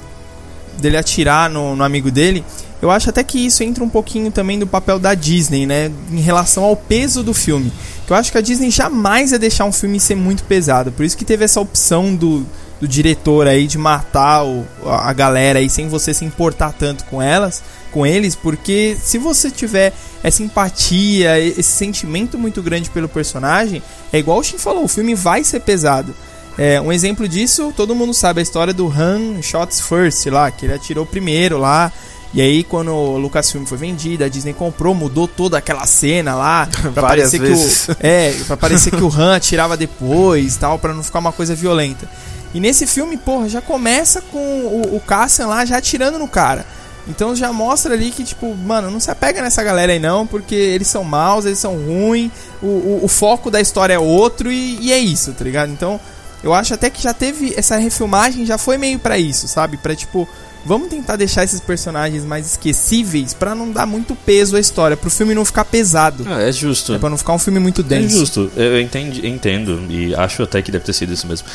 dele atirar no, no amigo dele, eu acho até que isso entra um pouquinho também do papel da Disney, né? Em relação ao peso do filme. Eu acho que a Disney jamais ia deixar um filme ser muito pesado. Por isso que teve essa opção do, do diretor aí de matar o, a galera aí sem você se importar tanto com elas, com eles, porque se você tiver essa empatia, esse sentimento muito grande pelo personagem, é igual o Shin falou, o filme vai ser pesado. É, um exemplo disso, todo mundo sabe a história do Han Shots First lá, que ele atirou primeiro lá. E aí, quando o Lucasfilm foi vendido, a Disney comprou, mudou toda aquela cena lá. (laughs) Pra parecer vezes. que o. (laughs) É, pra parecer que o Han atirava depois tal, para não ficar uma coisa violenta. E nesse filme, porra, já começa com o, o Cassian lá já atirando no cara. Então já mostra ali que, tipo, mano, não se apega nessa galera aí não, porque eles são maus, eles são ruins, o, o, o foco da história é outro e, e é isso, tá ligado? Então eu acho até que já teve essa refilmagem, já foi meio para isso, sabe? Para tipo, vamos tentar deixar esses personagens mais esquecíveis para não dar muito peso à história, pro filme não ficar pesado. Ah, é justo. É pra não ficar um filme muito denso. É justo. Eu entendi, entendo e acho até que deve ter sido isso mesmo.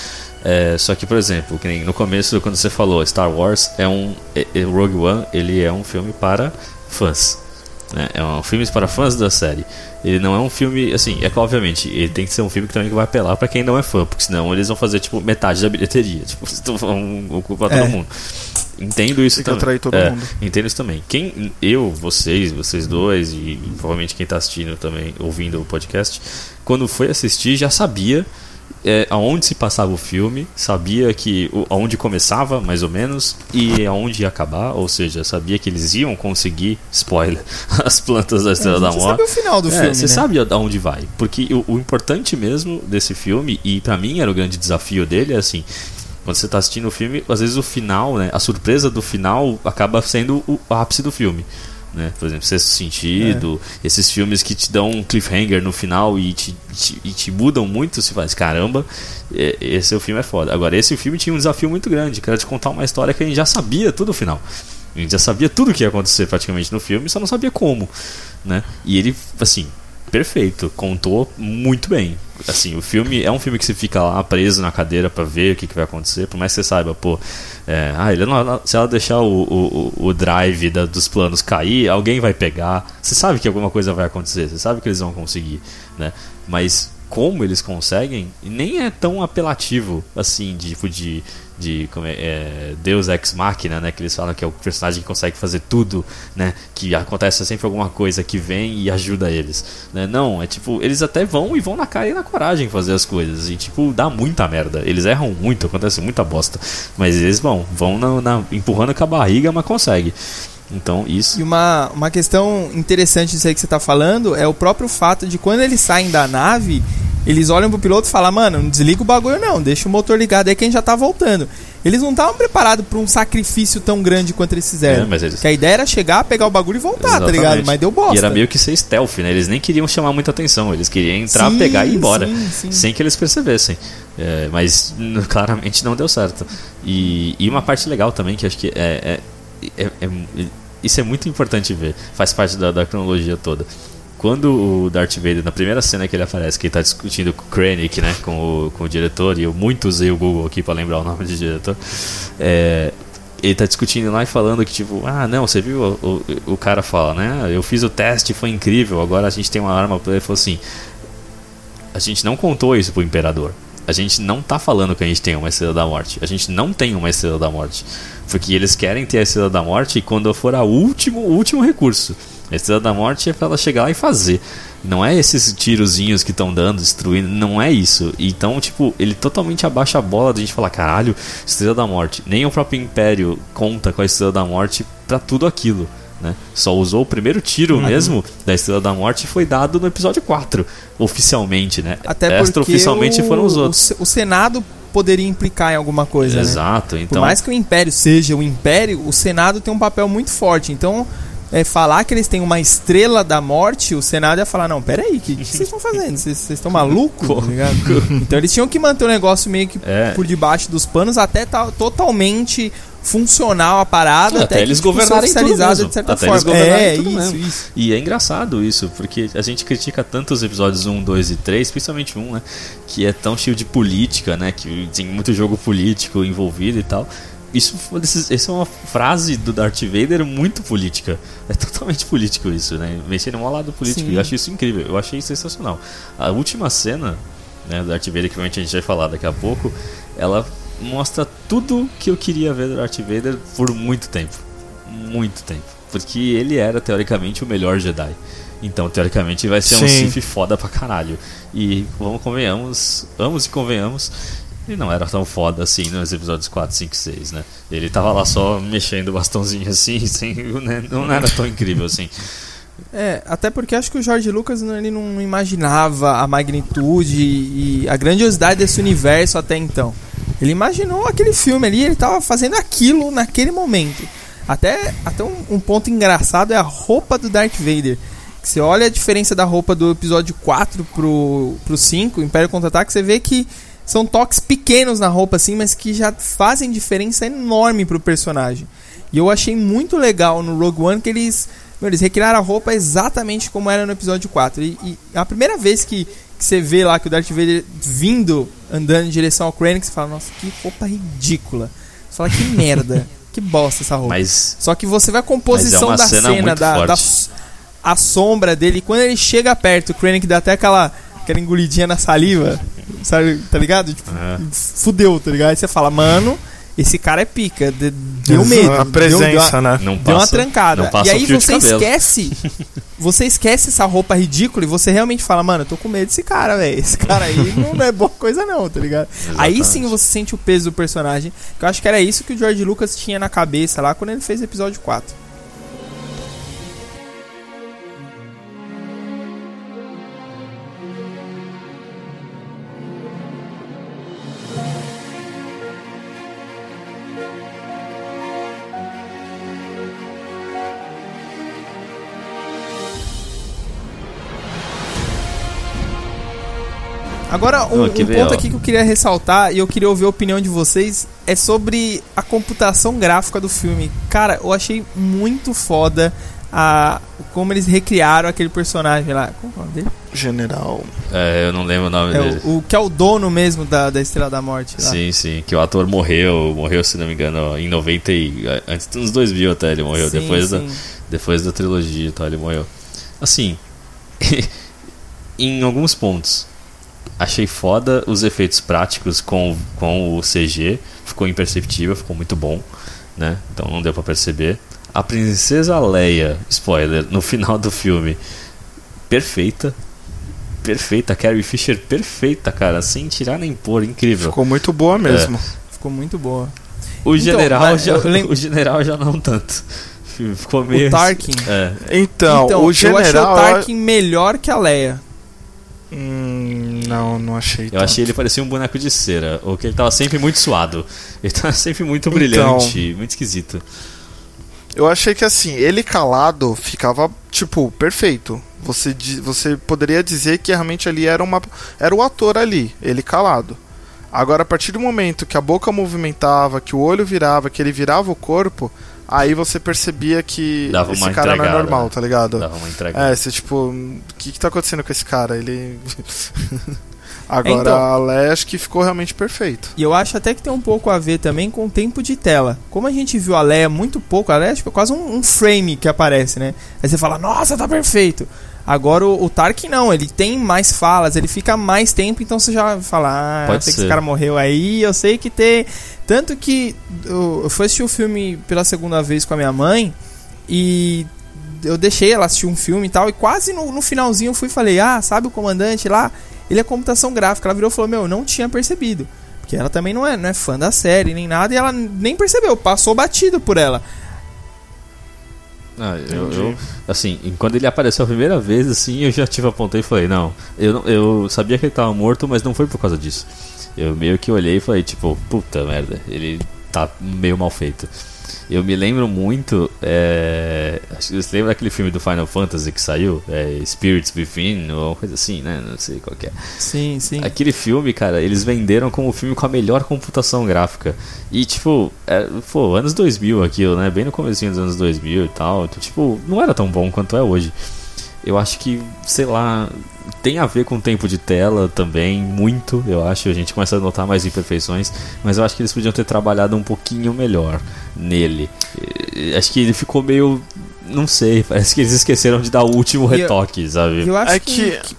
É, só que, por exemplo, que no começo, quando você falou Star Wars, é um. É, é, Rogue One, ele é um filme para fãs. Né? É um filme para fãs da série. Ele não é um filme, assim, é que obviamente ele tem que ser um filme que também vai apelar para quem não é fã, porque senão eles vão fazer tipo metade da bilheteria, (laughs) tipo, vão ocupar todo é. mundo. Entendo isso tem também. todo é, mundo. Entendo isso também. Quem eu, vocês, vocês dois e provavelmente quem está assistindo também, ouvindo o podcast, quando foi assistir já sabia é, aonde se passava o filme, sabia que o, aonde começava, mais ou menos, e aonde ia acabar, ou seja, sabia que eles iam conseguir, (laughs) spoiler, as plantas da Estrela é, da Morte. Você sabe o final do é, filme, Você né? sabe aonde vai, porque o, o importante mesmo desse filme, e para mim era o grande desafio dele, é assim, quando você está assistindo o filme, às vezes o final, né, a surpresa do final acaba sendo o ápice do filme. Né? Por exemplo, Sexto Sentido, esses filmes que te dão um cliffhanger no final e te, te- e te mudam muito, se faz, caramba, e- esse filme é foda. Agora, esse filme tinha um desafio muito grande, que era de contar uma história que a gente já sabia tudo o final. A gente já sabia tudo o que ia acontecer praticamente no filme, só não sabia como, né? E ele, assim, perfeito, contou muito bem. Assim, o filme é um filme que você fica lá preso na cadeira pra ver o que, que vai acontecer, por mais que você saiba, pô, é, ah, ele não- se ela deixar o, o, o- drive da- dos planos cair, alguém vai pegar. Você sabe que alguma coisa vai acontecer, você sabe que eles vão conseguir, né? Mas como eles conseguem, nem é tão apelativo assim, tipo de, de como é, é, Deus Ex Machina, né? Que eles falam que é o personagem que consegue fazer tudo, né? Que acontece sempre alguma coisa que vem e ajuda eles, né? Não, é tipo, eles até vão e vão na cara e na coragem fazer as coisas e tipo, dá muita merda. Eles erram muito, acontece muita bosta, mas eles vão, vão na, na- empurrando com a barriga, mas consegue. Então, isso E uma, uma questão interessante disso aí que você tá falando é o próprio fato de quando eles saem da nave, eles olham pro piloto e falam, mano, não desliga o bagulho não, deixa o motor ligado aí que a gente já tá voltando. Eles não estavam preparados pra um sacrifício tão grande quanto eles fizeram. É, eles- Que a ideia era chegar, pegar o bagulho e voltar, tá Exatamente. ligado? Mas deu bosta. E era meio que ser stealth, né? Eles nem queriam chamar muita atenção, eles queriam entrar, Sim, pegar e ir embora, sim, sim. sem que eles percebessem. É, mas (laughs) claramente não deu certo. E, e uma parte legal também, que acho que é, é- é- isso é muito importante ver, faz parte da, da cronologia toda. Quando o Darth Vader, na primeira cena que ele aparece, que ele tá discutindo com o Krennic, né, com o, com o diretor, e eu muito usei o Google aqui para lembrar o nome do diretor, é, ele tá discutindo lá e falando que, tipo, ah, não, você viu? O, o, o cara fala, né? Eu fiz o teste, foi incrível, agora a gente tem uma arma. Ele falou assim: a gente não contou isso pro imperador. A gente não tá falando que a gente tem uma estrela da morte. A gente não tem uma estrela da morte. Porque eles querem ter a estrela da morte quando for a último, último recurso. A estrela da morte é pra ela chegar lá e fazer. Não é esses tirozinhos que estão dando, destruindo. Não é isso. Então, tipo, ele totalmente abaixa a bola da gente falar: caralho, estrela da morte. Nem o próprio Império conta com a estrela da morte pra tudo aquilo. Né? Só usou o primeiro tiro Uhum. mesmo da Estrela da Morte e foi dado no episódio 4, oficialmente, né? Até porque Extra-oficialmente o, foram os outros. O, Senado poderia implicar em alguma coisa, né? Exato, Por então. mais que o Império seja o Império, o Senado tem um papel muito forte. Então, é, falar que eles têm uma estrela da morte, o Senado ia falar, não, peraí, o que, que vocês estão fazendo? Vocês estão malucos? Tá? Então eles tinham que manter o negócio meio que É. por debaixo dos panos até tá totalmente funcional a parada. Até, eles que fosse governarem tudo de certa Até forma. eles governarem é, tudo isso, mesmo. isso. E é engraçado isso, porque a gente critica tanto os episódios 1, 2 e 3, principalmente um, né? Que é tão cheio de política, né? Que tem muito jogo político envolvido e tal. Isso, isso é uma frase do Darth Vader muito política. É totalmente político isso, né? Mexer no lado político. Sim. Eu acho isso incrível. Eu achei sensacional. A última cena, né, do Darth Vader, que provavelmente a gente vai falar daqui a pouco, ela mostra tudo que eu queria ver do Darth Vader por muito tempo. Muito tempo. Porque ele era, teoricamente, o melhor Jedi. Então, teoricamente, vai ser um Sim. Sith foda pra caralho. E vamos, convenhamos, vamos e convenhamos, ele não era tão foda assim nos episódios 4, 5 e 6, né? Ele tava lá só mexendo o bastãozinho assim, (laughs) sem, né? não era tão incrível assim. É, até porque acho que o George Lucas não- ele não imaginava a magnitude e a grandiosidade desse universo até então. Ele imaginou aquele filme ali, ele tava fazendo aquilo naquele momento. Até, até um, um ponto engraçado é a roupa do Darth Vader. Você olha a diferença da roupa do episódio 4 pro, pro 5, Império Contra-Ataque, você vê que são toques pequenos na roupa, assim, mas que já fazem diferença enorme pro personagem. E eu achei muito legal no Rogue One que eles, eles recriaram a roupa exatamente como era no episódio 4. E, e a primeira vez que, que você vê lá que o Darth Vader vindo, andando em direção ao Krennic, você fala, nossa, que roupa ridícula. Você fala, que merda, (laughs) que bosta essa roupa. Mas Só que você vai a composição é da cena cena, da, da- a sombra dele, quando ele chega perto, o Krennic dá até aquela, aquela engolidinha na saliva, sabe, tá ligado? Tipo, É. fudeu, tá ligado? Aí você fala, mano, esse cara é pica, de- deu medo. A deu- presença, deu, né? não Deu uma passa, trancada. não passa E aí você esquece. (laughs) Você esquece essa roupa ridícula e você realmente fala, mano, eu tô com medo desse cara, velho. Esse cara aí não, (laughs) não é boa coisa, não, tá ligado? Aí Exatamente. sim você sente o peso do personagem. Que eu acho que era isso que o George Lucas tinha na cabeça lá quando ele fez o episódio 4. Agora, um, Não, um ponto aqui que eu queria ressaltar e eu queria ouvir a opinião de vocês é sobre a computação gráfica do filme. Cara, eu achei muito foda a, como eles recriaram aquele personagem lá. Como é o nome dele? General. É, eu não lembro o nome É, dele. o, o que é o dono mesmo da, da Estrela da Morte. Lá. Sim, sim, que o ator morreu, morreu, se não me engano, em 90 e... Antes dos 2000 até ele morreu, Sim, depois, Da, sim. depois da trilogia e tal, ele morreu. Assim, (laughs) em alguns pontos, achei foda os efeitos práticos com, com o CG, ficou imperceptível, ficou muito bom, né? Então não deu pra perceber. A princesa Leia, spoiler, no final do filme, perfeita. Perfeita, Carrie Fisher perfeita, cara, sem tirar nem pôr, incrível. Ficou muito boa mesmo. Ficou muito boa. O Então, general já, lem- o general já não tanto. Ficou meio O Tarkin. É. Então, então, o eu achei o general. Tarkin melhor que a Leia. Hum, não, não achei. Eu tanto. achei ele parecia um boneco de cera, ou que ele tava sempre muito suado. (laughs) Ele tava sempre muito Então. brilhante, muito esquisito. Eu achei que assim, ele calado ficava, tipo, perfeito. Você, você poderia dizer que realmente ali era uma. Era o ator ali, ele calado. Agora, a partir do momento que a boca movimentava, que o olho virava, que ele virava o corpo, aí você percebia que Dava esse cara não é normal, né? tá ligado? Dava uma entregada. É, você tipo, o que, que tá acontecendo com esse cara? Ele. (laughs) Agora Então. a Leia acho que ficou realmente perfeito. E eu acho até que tem um pouco a ver também com o tempo de tela. Como a gente viu a Leia muito pouco, a Leia tipo, é quase um, um frame que aparece, né? Aí você fala, nossa, tá perfeito. Agora o, o Tarkin não, ele tem mais falas, ele fica mais tempo, então você já fala, ah, eu Pode sei que ser. esse cara morreu aí, eu sei que tem. Tanto que eu, fui assistir o filme pela segunda vez com a minha mãe e eu deixei ela assistir um filme e tal, e quase no, no finalzinho eu fui e falei, ah, sabe o comandante lá? Ele é computação gráfica. Ela virou e falou, meu, eu não tinha percebido. Porque ela também não é, não é fã da série nem nada, e ela nem percebeu, passou batido por ela. Ah, eu, eu- assim, quando ele apareceu a primeira vez, assim, eu já tive apontei e falei, não, eu, não- eu sabia que ele tava morto, mas não foi por causa disso. Eu meio que olhei e falei, tipo, puta merda, ele tá meio mal feito. Eu me lembro muito, é, você lembra daquele filme do Final Fantasy que saiu? É, Spirits Within, ou uma coisa assim, né? Não sei qual é. Sim, sim. Aquele filme, cara, eles venderam como o filme com a melhor computação gráfica. E, tipo, é, pô, anos 2000 aquilo, né? Bem no comecinho dos anos 2000 e tal. Então, tipo, não era tão bom quanto é hoje. Eu acho que, sei lá, tem a ver com o tempo de tela também, muito, eu acho. A gente começa a notar mais imperfeições, mas eu acho que eles podiam ter trabalhado um pouquinho melhor nele. Acho que ele ficou meio. Não sei, (laughs) parece que eles esqueceram de dar o último E eu- retoque, sabe? Eu acho É que, que-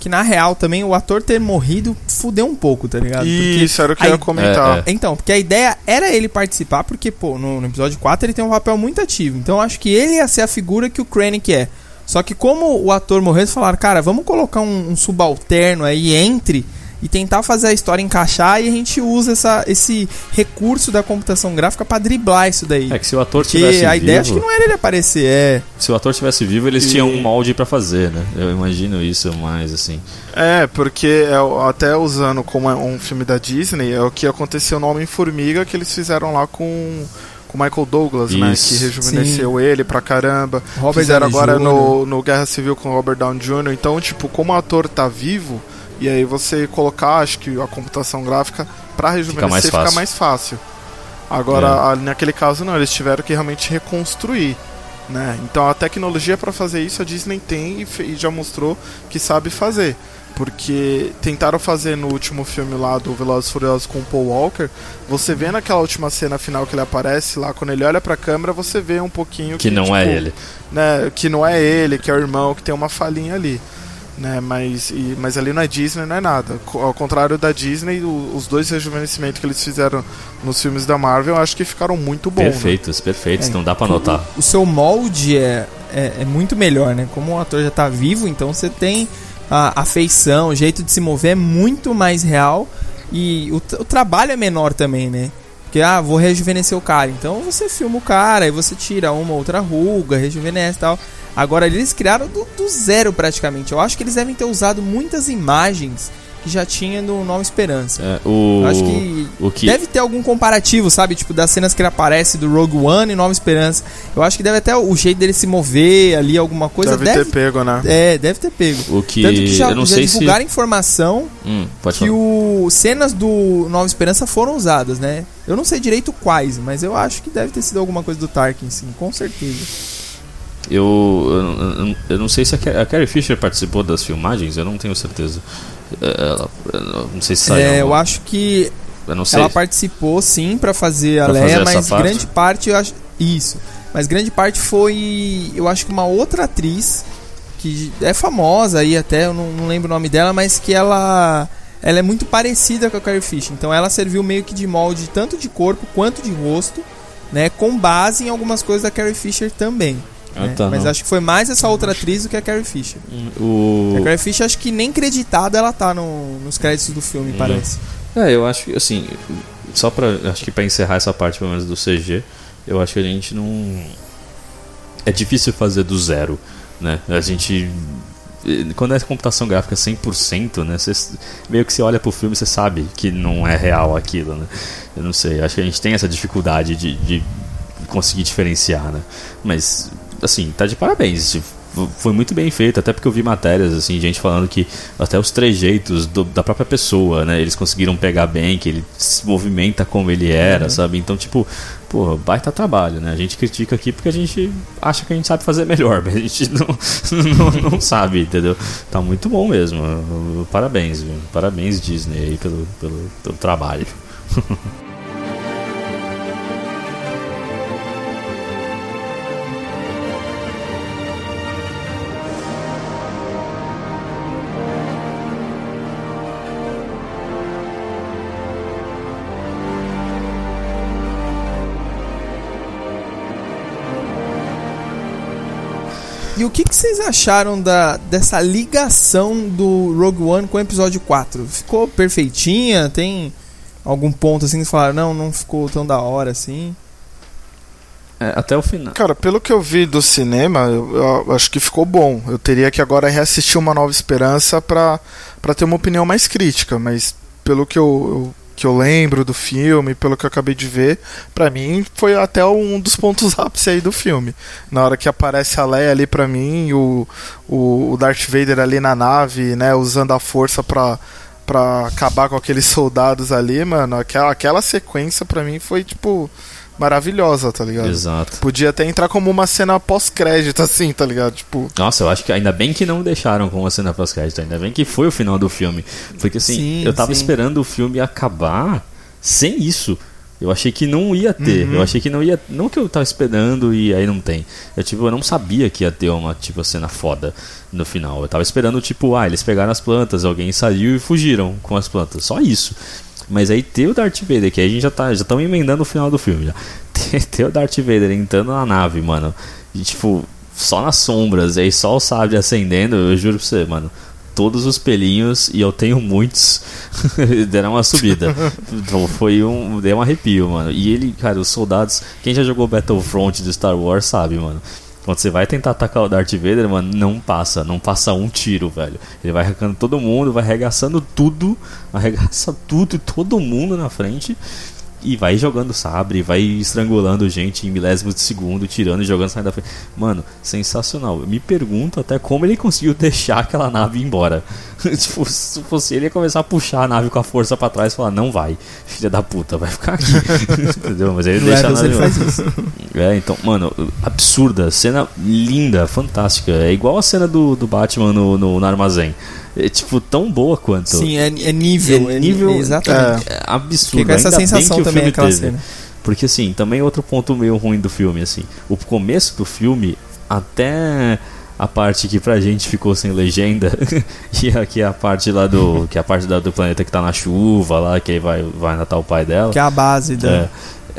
que, na real também o ator ter morrido fudeu um pouco, tá ligado? Isso era o que eu ia comentar. É, é. Então, porque a ideia era ele participar, porque, pô, no, no episódio 4 ele tem um papel muito ativo. Então eu acho que ele ia ser a figura que o Krennic é. Só que como o ator morreu, eles falaram, cara, vamos colocar um, um subalterno aí entre e tentar fazer a história encaixar e a gente usa essa, esse recurso da computação gráfica pra driblar isso daí. É que se o ator Porque tivesse a ideia acho vivo- que não era ele aparecer, é. Se o ator tivesse vivo, eles E- tinham um molde pra fazer, né? Eu imagino isso mais assim. É, porque é, até usando como é um filme da Disney, é o que aconteceu no Homem-Formiga que eles fizeram lá com com Michael Douglas, né? Isso. Que rejuvenesceu ele pra caramba. Robert fizeram Downey agora Jr. no, no Guerra Civil com Robert Downey Jr. Então, tipo, como o ator tá vivo, e aí você colocar, acho que a computação gráfica pra rejuvenescer mais fica fácil. mais fácil. Agora, a- naquele caso não, eles tiveram que realmente reconstruir. Né? Então a tecnologia para fazer isso a Disney tem e, e já mostrou que sabe fazer. Porque tentaram fazer no último filme lá do Velozes e Furiosos com o Paul Walker, você vê naquela última cena final que ele aparece lá, quando ele olha pra câmera, você vê um pouquinho Que não é tipo, ele. Né, que não é ele, que é o irmão, que tem uma falinha ali. Né, mas, e- mas ali não é Disney, não é nada. Ao contrário da Disney, o- os dois rejuvenescimentos que eles fizeram nos filmes da Marvel, eu acho que ficaram muito bons. né? Perfeitos, perfeitos, É, não dá pra notar. O seu molde é, é, é muito melhor, né? Como o ator já tá vivo, então você tem a, a feição, o jeito de se mover é muito mais real e o, o trabalho é menor também, né? Porque, ah, vou rejuvenescer o cara. Então você filma o cara, aí você tira uma outra ruga, rejuvenesce e tal. Agora eles criaram do, do zero praticamente. Eu acho que eles devem ter usado muitas imagens que já tinha no Nova Esperança. É, o, Eu acho que, o que deve ter algum comparativo, sabe? Tipo, das cenas que ele aparece do Rogue One e Nova Esperança. Eu acho que deve até o jeito dele se mover ali, alguma coisa. Deve, ter pego, né? É, deve ter pego. o que, Tanto que já, eu não já sei divulgaram se informação hum, que falar. o cenas do Nova Esperança foram usadas, né? Eu não sei direito quais, mas eu acho que deve ter sido alguma coisa do Tarkin, sim, com certeza. Eu, eu, eu- não sei se a Carrie Fisher participou das filmagens, eu não tenho certeza. Ela, eu não sei se saiu. É, eu acho que ela participou sim pra fazer a Pra Leia, fazer mas parte? grande parte eu acho isso. Mas grande parte foi, eu acho que uma outra atriz que é famosa aí até, eu não, não lembro o nome dela, mas que ela ela é muito parecida com a Carrie Fisher. Então ela serviu meio que de molde tanto de corpo quanto de rosto, né, com base em algumas coisas da Carrie Fisher também. Ah, né? tá, mas não. acho que foi mais essa outra atriz do que a Carrie Fisher. O... A Carrie Fisher acho que nem creditada ela tá no- nos créditos do filme, Hum. parece. É, eu acho que assim, só pra. Acho que pra encerrar essa parte pelo menos do CG, eu acho que a gente não. É difícil fazer do zero, né? A gente. Quando é computação gráfica 100%, né? Você, meio que você olha pro filme e você sabe que não é real aquilo, né? Eu não sei, acho que a gente tem essa dificuldade de, de conseguir diferenciar, né? Mas, assim, tá de parabéns. Foi muito bem feito, até porque eu vi matérias, assim, gente falando que até os trejeitos do- da própria pessoa, né? Eles conseguiram pegar bem, que ele se movimenta como ele era, Uhum. sabe? Então, tipo, pô, baita trabalho, né? A gente critica aqui porque a gente acha que a gente sabe fazer melhor, (laughs) mas a gente não, (laughs) não, não sabe, entendeu? Tá muito bom mesmo. Parabéns, viu? Parabéns, Disney, aí, pelo, pelo, pelo trabalho. (laughs) E o que, que vocês acharam da, dessa ligação do Rogue One com o episódio 4? Ficou perfeitinha? Tem algum ponto assim que vocês falaram, não, não ficou tão da hora assim? É, até o final. Cara, pelo que eu vi do cinema, eu, eu acho que ficou bom. Eu teria que agora reassistir Uma Nova Esperança pra, pra ter uma opinião mais crítica, mas pelo que eu, eu- que eu lembro do filme, pelo que eu acabei de ver, pra mim foi até um dos pontos (laughs) ápice aí do filme. Na hora que aparece a Leia ali pra mim, o, o, o Darth Vader ali na nave, né, usando a força pra, pra acabar com aqueles soldados ali, mano, aquela, aquela sequência pra mim foi tipo maravilhosa, tá ligado? Exato. Podia até entrar como uma cena pós-crédito, (laughs) assim, tá ligado? Tipo, Nossa, eu acho que ainda bem que não deixaram com uma cena pós-crédito, ainda bem que foi o final do filme. Porque assim, Sim, eu tava sim. esperando o filme acabar sem isso. Eu achei que não ia ter. Uhum. Eu achei que não ia. Não que eu tava esperando e aí não tem. Eu, tipo, eu não sabia que ia ter uma tipo cena foda no final. Eu tava esperando, tipo, ah, eles pegaram as plantas, alguém saiu e fugiram com as plantas. Só isso. Mas aí ter o Darth Vader, que aí a gente já tá. Já estamos emendando o final do filme já. (laughs) Ter, ter o Darth Vader entrando na nave, mano. E tipo, só nas sombras, e aí só o sabre acendendo, eu juro pra você, mano. Todos os pelinhos, e eu tenho muitos, (laughs) deram uma subida. (laughs) Então, Foi um. Deu um arrepio, mano. E ele, cara, os soldados. Quem já jogou Battlefront de Star Wars sabe, mano. Quando você vai tentar atacar o Darth Vader, mano, não passa, não passa um tiro, velho. Ele vai arrancando todo mundo, vai arregaçando tudo, (laughs) arregaça tudo e todo mundo na frente. E vai jogando sabre, vai estrangulando gente em milésimos de segundo, tirando e jogando saindo da frente. Mano, sensacional. Eu me pergunto até como ele conseguiu deixar aquela nave ir embora. (laughs) tipo, se fosse ele, ia começar a puxar a nave com a força pra trás e falar: Não vai, filha da puta, vai ficar aqui. (laughs) Entendeu? Mas ele deixa a Rebels nave embora. (laughs) É, então, mano, absurda, cena linda, fantástica. É igual a cena do, do Batman no, no, no armazém. É tipo tão boa quanto. Sim, é, é nível. É nível- exatamente. É absurdo. Fiquei com essa Ainda sensação o também, filme aquela teve. cena. Porque assim, também outro ponto meio ruim do filme, assim. O começo do filme, até a parte que pra gente ficou sem legenda, (laughs) e aqui é a parte lá do. que é a parte da- do planeta que tá na chuva lá, que aí vai, vai matar o pai dela. Que é a base da.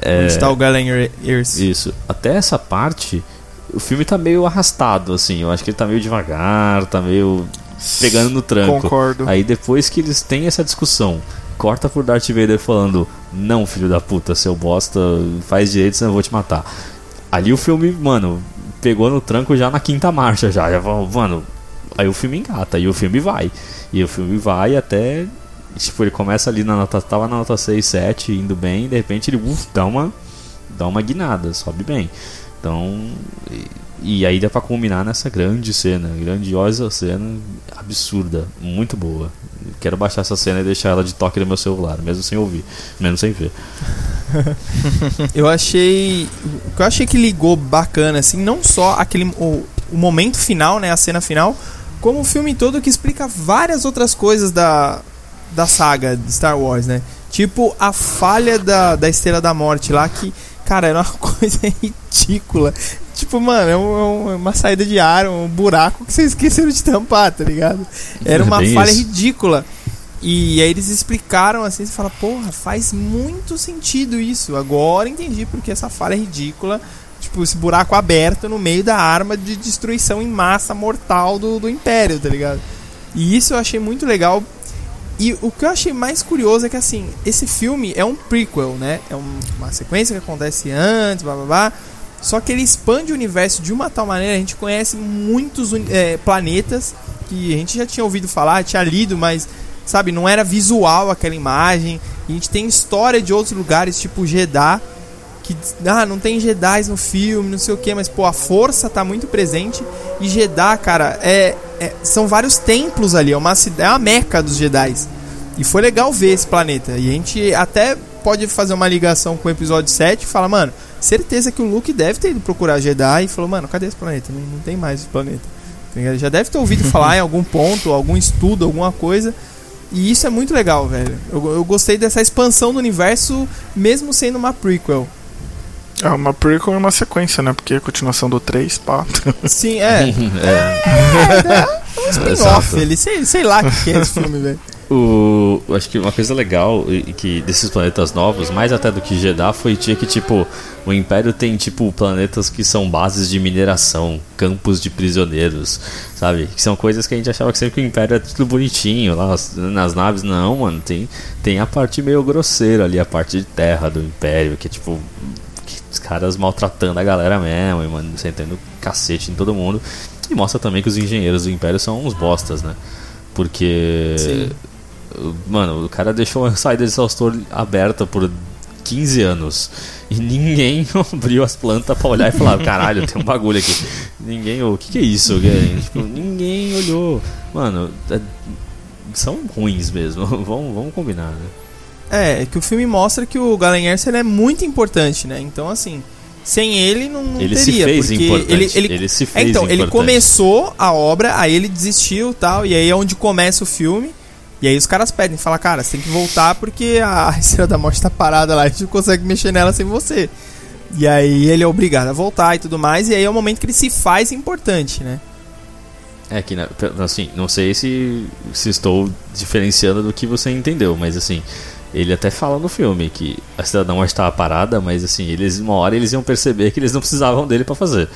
É, Onde tá o Galen Ears. isso. Até essa parte, o filme tá meio arrastado, assim. Eu acho que ele tá meio devagar, tá meio pegando no tranco. Concordo. Aí depois que eles têm essa discussão, corta por Darth Vader falando: Não, filho da puta, seu bosta, faz direito, senão eu vou te matar. Ali o filme, mano, pegou no tranco já na quinta marcha, já. já mano, aí o filme engata, e o filme vai. E o filme vai até tipo, ele começa ali na nota. Tava na nota 6, 7, indo bem, e de repente ele uf, dá uma. dá uma guinada, sobe bem. Então. E, e aí dá pra combinar nessa grande cena, grandiosa cena, absurda, muito boa. Quero baixar essa cena e deixar ela de toque no meu celular, mesmo sem ouvir, mesmo sem ver. (laughs) eu achei. Eu achei que ligou bacana, assim, não só aquele. O, o momento final, né? A cena final, como o filme todo que explica várias outras coisas da, da saga de Star Wars, né? Tipo a falha da, da Estrela da Morte lá, que, cara, era uma (laughs) coisa ridícula. Tipo, mano, é, um, é uma saída de ar, um buraco que vocês esqueceram de tampar, tá ligado? Era uma é falha isso. ridícula. E aí eles explicaram assim, você fala, porra, faz muito sentido isso. Agora entendi porque essa falha é ridícula. Tipo, esse buraco aberto no meio da arma de destruição em massa mortal do, do Império, tá ligado? E isso eu achei muito legal. E o que eu achei mais curioso é que, assim, esse filme é um prequel, né? É um, uma sequência que acontece antes, blá blá blá. Só que ele expande o universo de uma tal maneira, a gente conhece muitos é, planetas que a gente já tinha ouvido falar, tinha lido, mas sabe, não era visual aquela imagem. a gente tem história de outros lugares, tipo Jeddah, que ah, não tem Jedi no filme, não sei o que, mas pô, a força tá muito presente. E Jeddah, cara, é, é são vários templos ali, é uma, é uma meca dos Jedi. E foi legal ver esse planeta. E a gente até pode fazer uma ligação com o episódio 7 e falar, mano, certeza que o Luke deve ter ido procurar Jedi e falou, mano, cadê esse planeta? Não, não tem mais esse planeta. Já deve ter ouvido (laughs) falar em algum ponto, algum estudo, alguma coisa. E isso é muito legal, velho. Eu, eu gostei dessa expansão do universo, mesmo sendo uma prequel. É uma prequel e uma sequência, né? Porque é a continuação do 3, pá. (laughs) Sim, é. (laughs) é. é, é um spin-off, ele, sei, sei lá o que é esse filme, velho. (laughs) O, acho que uma coisa legal que desses planetas novos, mais até do que Jeddah, foi tinha que tipo o Império tem tipo planetas que são bases de mineração, campos de prisioneiros, sabe? Que são coisas que a gente achava que sempre que o Império era tudo bonitinho lá nas naves, não, mano, tem tem a parte meio grosseira ali, a parte de terra do Império, que é tipo os caras maltratando a galera mesmo, e mano, sentando cacete em todo mundo. E mostra também que os engenheiros do Império são uns bostas, né? Porque Sim Mano, o cara deixou a saída de exaustor aberta por 15 anos. E ninguém (laughs) abriu as plantas pra olhar e falar: caralho, tem um bagulho aqui. Ninguém, o que, que é isso? Tipo, ninguém olhou. Mano, é, são ruins mesmo. (laughs) vamos, vamos combinar, né? É, que o filme mostra que o Galen Erso é muito importante, né? Então, assim, sem ele não, não ele teria. Se fez importante. Ele, ele, ele se fez é, Então, importante. ele começou a obra, aí ele desistiu tal, e aí é onde começa o filme. E aí os caras pedem, fala, cara, você tem que voltar porque a Estrela da Morte tá parada lá, a gente não consegue mexer nela sem você. E aí ele é obrigado a voltar e tudo mais, e aí é o momento que ele se faz importante, né? É que, assim, não sei se, se estou diferenciando do que você entendeu, mas assim, ele até fala no filme que a da Morte estava parada, mas assim, eles uma hora eles iam perceber que eles não precisavam dele para fazer.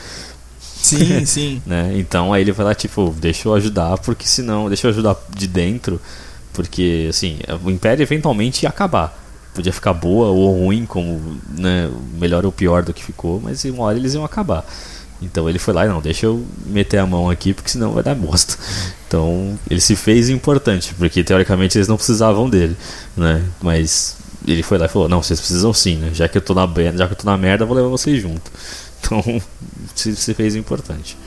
Sim, (laughs) sim. né? Então aí ele vai lá, tipo, deixa eu ajudar, porque senão, deixa eu ajudar de dentro, porque, assim, o Império eventualmente ia acabar. Podia ficar boa ou ruim, como né, melhor ou pior do que ficou, mas uma hora eles iam acabar. Então ele foi lá e não, deixa eu meter a mão aqui, porque senão vai dar bosta. Então ele se fez importante, porque teoricamente eles não precisavam dele, né? Mas ele foi lá e falou: Não, vocês precisam sim, né? Já que eu tô na, já que eu tô na merda, vou levar vocês junto. (laughs) Então se, se fez importante.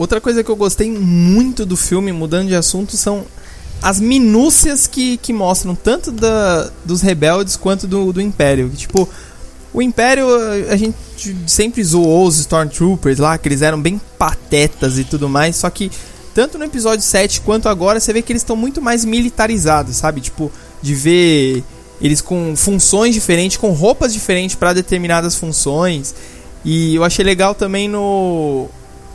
Outra coisa que eu gostei muito do filme, mudando de assunto, são as minúcias que, que mostram tanto da, dos rebeldes quanto do, do Império. Tipo, o Império, a gente sempre zoou os Stormtroopers lá, que eles eram bem patetas e tudo mais, só que tanto no episódio 7 quanto agora, você vê que eles estão muito mais militarizados, sabe? Tipo, de ver eles com funções diferentes, com roupas diferentes para determinadas funções. E eu achei legal também no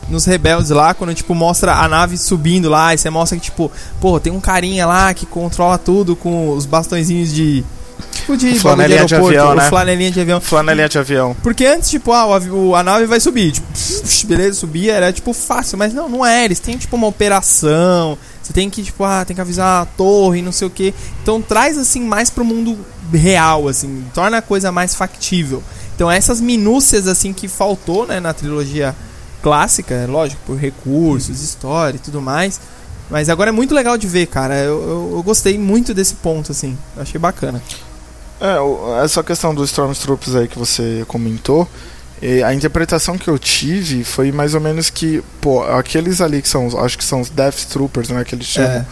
nos rebeldes lá, quando tipo mostra a nave subindo lá, e você mostra que tipo, pô, tem um carinha lá que controla tudo com os bastõezinhos de tipo de, flanelinha de aeroporto, avião, né? flanelinha de avião. Flanelinha de avião. Porque antes, tipo, ah, o a nave vai subir, tipo, (laughs) beleza, subia, era tipo fácil, mas não, não é, eles têm tipo uma operação, você tem que, tipo, ah, tem que avisar a torre, não sei o que. Então traz assim mais pro mundo real, assim, torna a coisa mais factível. Então essas minúcias assim que faltou, né, na trilogia clássica, é lógico, por recursos, história e tudo mais. Mas agora é muito legal de ver, cara. Eu, eu, eu gostei muito desse ponto, assim. Eu achei bacana. É, essa questão dos Stormtroopers aí que você comentou, a interpretação que eu tive foi mais ou menos que, pô, aqueles ali que são, acho que são os Death Troopers, né, que eles chamam, É.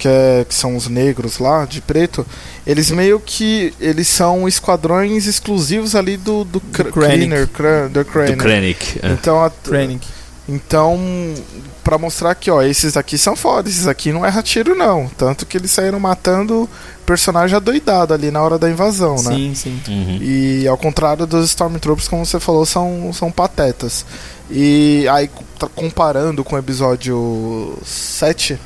que, é, que são os negros lá, de preto, eles meio que, eles são esquadrões exclusivos ali do, do, Krennic. Cleaner, do Krennic. Do Krennic. é. Então, a, Krennic. então, pra mostrar que, ó, esses aqui são foda, esses aqui não erra tiro não, tanto que eles saíram matando personagem adoidado ali na hora da invasão, né? Sim, sim. Uhum. E ao contrário dos Stormtroopers, como você falou, são, são patetas. E aí, comparando com o episódio 7